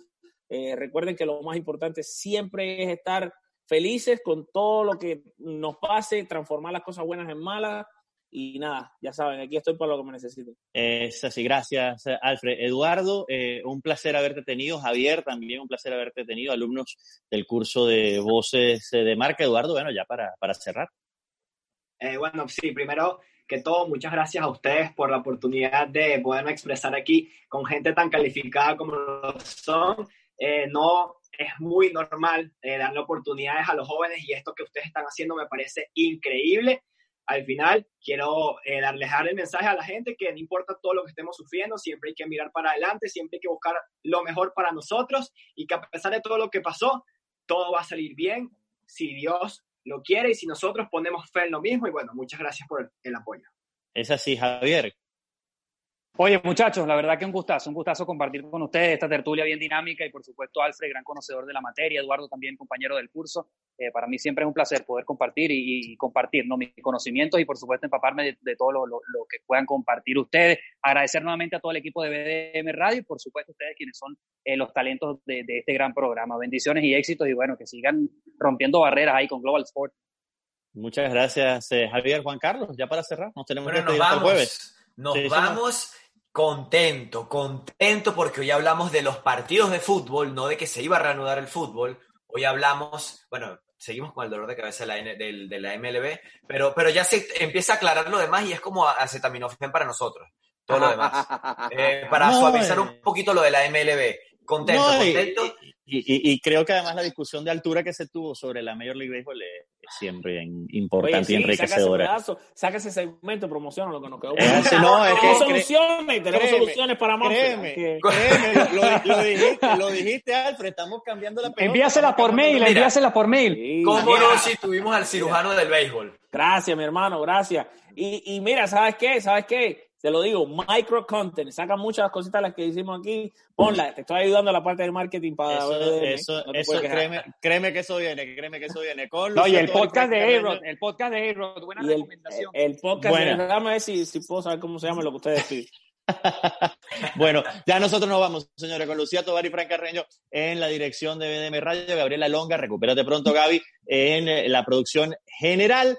Eh, recuerden que lo más importante siempre es estar felices con todo lo que nos pase, transformar las cosas buenas en malas. Y nada, ya saben, aquí estoy para lo que me necesiten. Es así, gracias, Alfred. Eduardo, eh, un placer haberte tenido. Javier, también un placer haberte tenido. Alumnos del curso de voces eh, de marca. Eduardo, bueno, ya para, para cerrar. Eh, bueno, sí, primero que todo, muchas gracias a ustedes por la oportunidad de poderme expresar aquí con gente tan calificada como lo son. no es muy normal eh, darle oportunidades a los jóvenes y esto que ustedes están haciendo me parece increíble. Al final, quiero eh, darles dar el mensaje a la gente que no importa todo lo que estemos sufriendo, siempre hay que mirar para adelante, siempre hay que buscar lo mejor para nosotros y que a pesar de todo lo que pasó, todo va a salir bien si Dios lo quiere y si nosotros ponemos fe en lo mismo. Y bueno, muchas gracias por el apoyo. Es así, Javier. Oye, muchachos, la verdad que un gustazo, un gustazo compartir con ustedes esta tertulia bien dinámica y por supuesto Alfred, gran conocedor de la materia, Eduardo también compañero del curso. Eh, para mí siempre es un placer poder compartir y, compartir ¿no? mis conocimientos y por supuesto empaparme de, todo lo, que puedan compartir ustedes. Agradecer nuevamente a todo el equipo de BDM Radio y por supuesto ustedes quienes son eh, los talentos de, este gran programa. Bendiciones y éxitos y bueno, que sigan rompiendo barreras ahí con Global Sport. Muchas gracias, eh, Javier, Juan Carlos. Ya para cerrar, nos tenemos bueno, nos vamos, el jueves. Nos vamos Contento, contento porque hoy hablamos de los partidos de fútbol, no de que se iba a reanudar el fútbol. Hoy hablamos, bueno, seguimos con el dolor de cabeza de la, de, la MLB, pero, pero ya se empieza a aclarar lo demás y es como acetaminofén para nosotros, todo lo demás. Eh, para suavizar un poquito lo de la MLB. Contento, contento. Y, creo que además la discusión de altura que se tuvo sobre la Major League Baseball es, siempre importante y enriquecedora. Saca ese, segmento, promociona lo que nos quedó. no, es tenemos soluciones, tenemos soluciones para más. Créeme, créeme lo, dijiste, lo dijiste, Alfred, estamos cambiando la pelota. Envíasela por mail, envíasela por mail. ¿Cómo no si tuvimos al cirujano del béisbol? Gracias, mi hermano, gracias. Y, y mira, ¿sabes qué? ¿Sabes qué? Te lo digo, micro content, saca muchas cositas las que hicimos aquí, ponla, te estoy ayudando a la parte del marketing para eso, eso, créeme, créeme, que eso viene, créeme que eso viene. Con no, y el podcast de A-Rod, el podcast de A-Rod, buena recomendación. El, podcast de déjame ver si, si, puedo saber cómo se llama lo que ustedes piden. bueno, ya nosotros nos vamos, señores, con Lucía Tobar y Fran Carreño en la dirección de BDM Radio, Gabriela Longa, recupérate pronto, Gaby, en la producción general.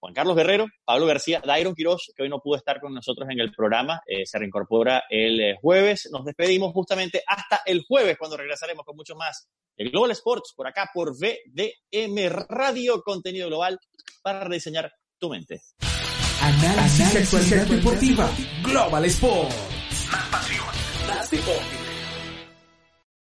Juan Carlos Guerrero, Pablo García, Dairon Quiroz, que hoy no pudo estar con nosotros en el programa, eh, se reincorpora el eh, jueves. Nos despedimos justamente hasta el jueves, cuando regresaremos con mucho más el Global Sports, por acá por VDM Radio, contenido global para rediseñar tu mente. Análisis, actualidad deportiva, Global Sports. Más pasión, más deporte.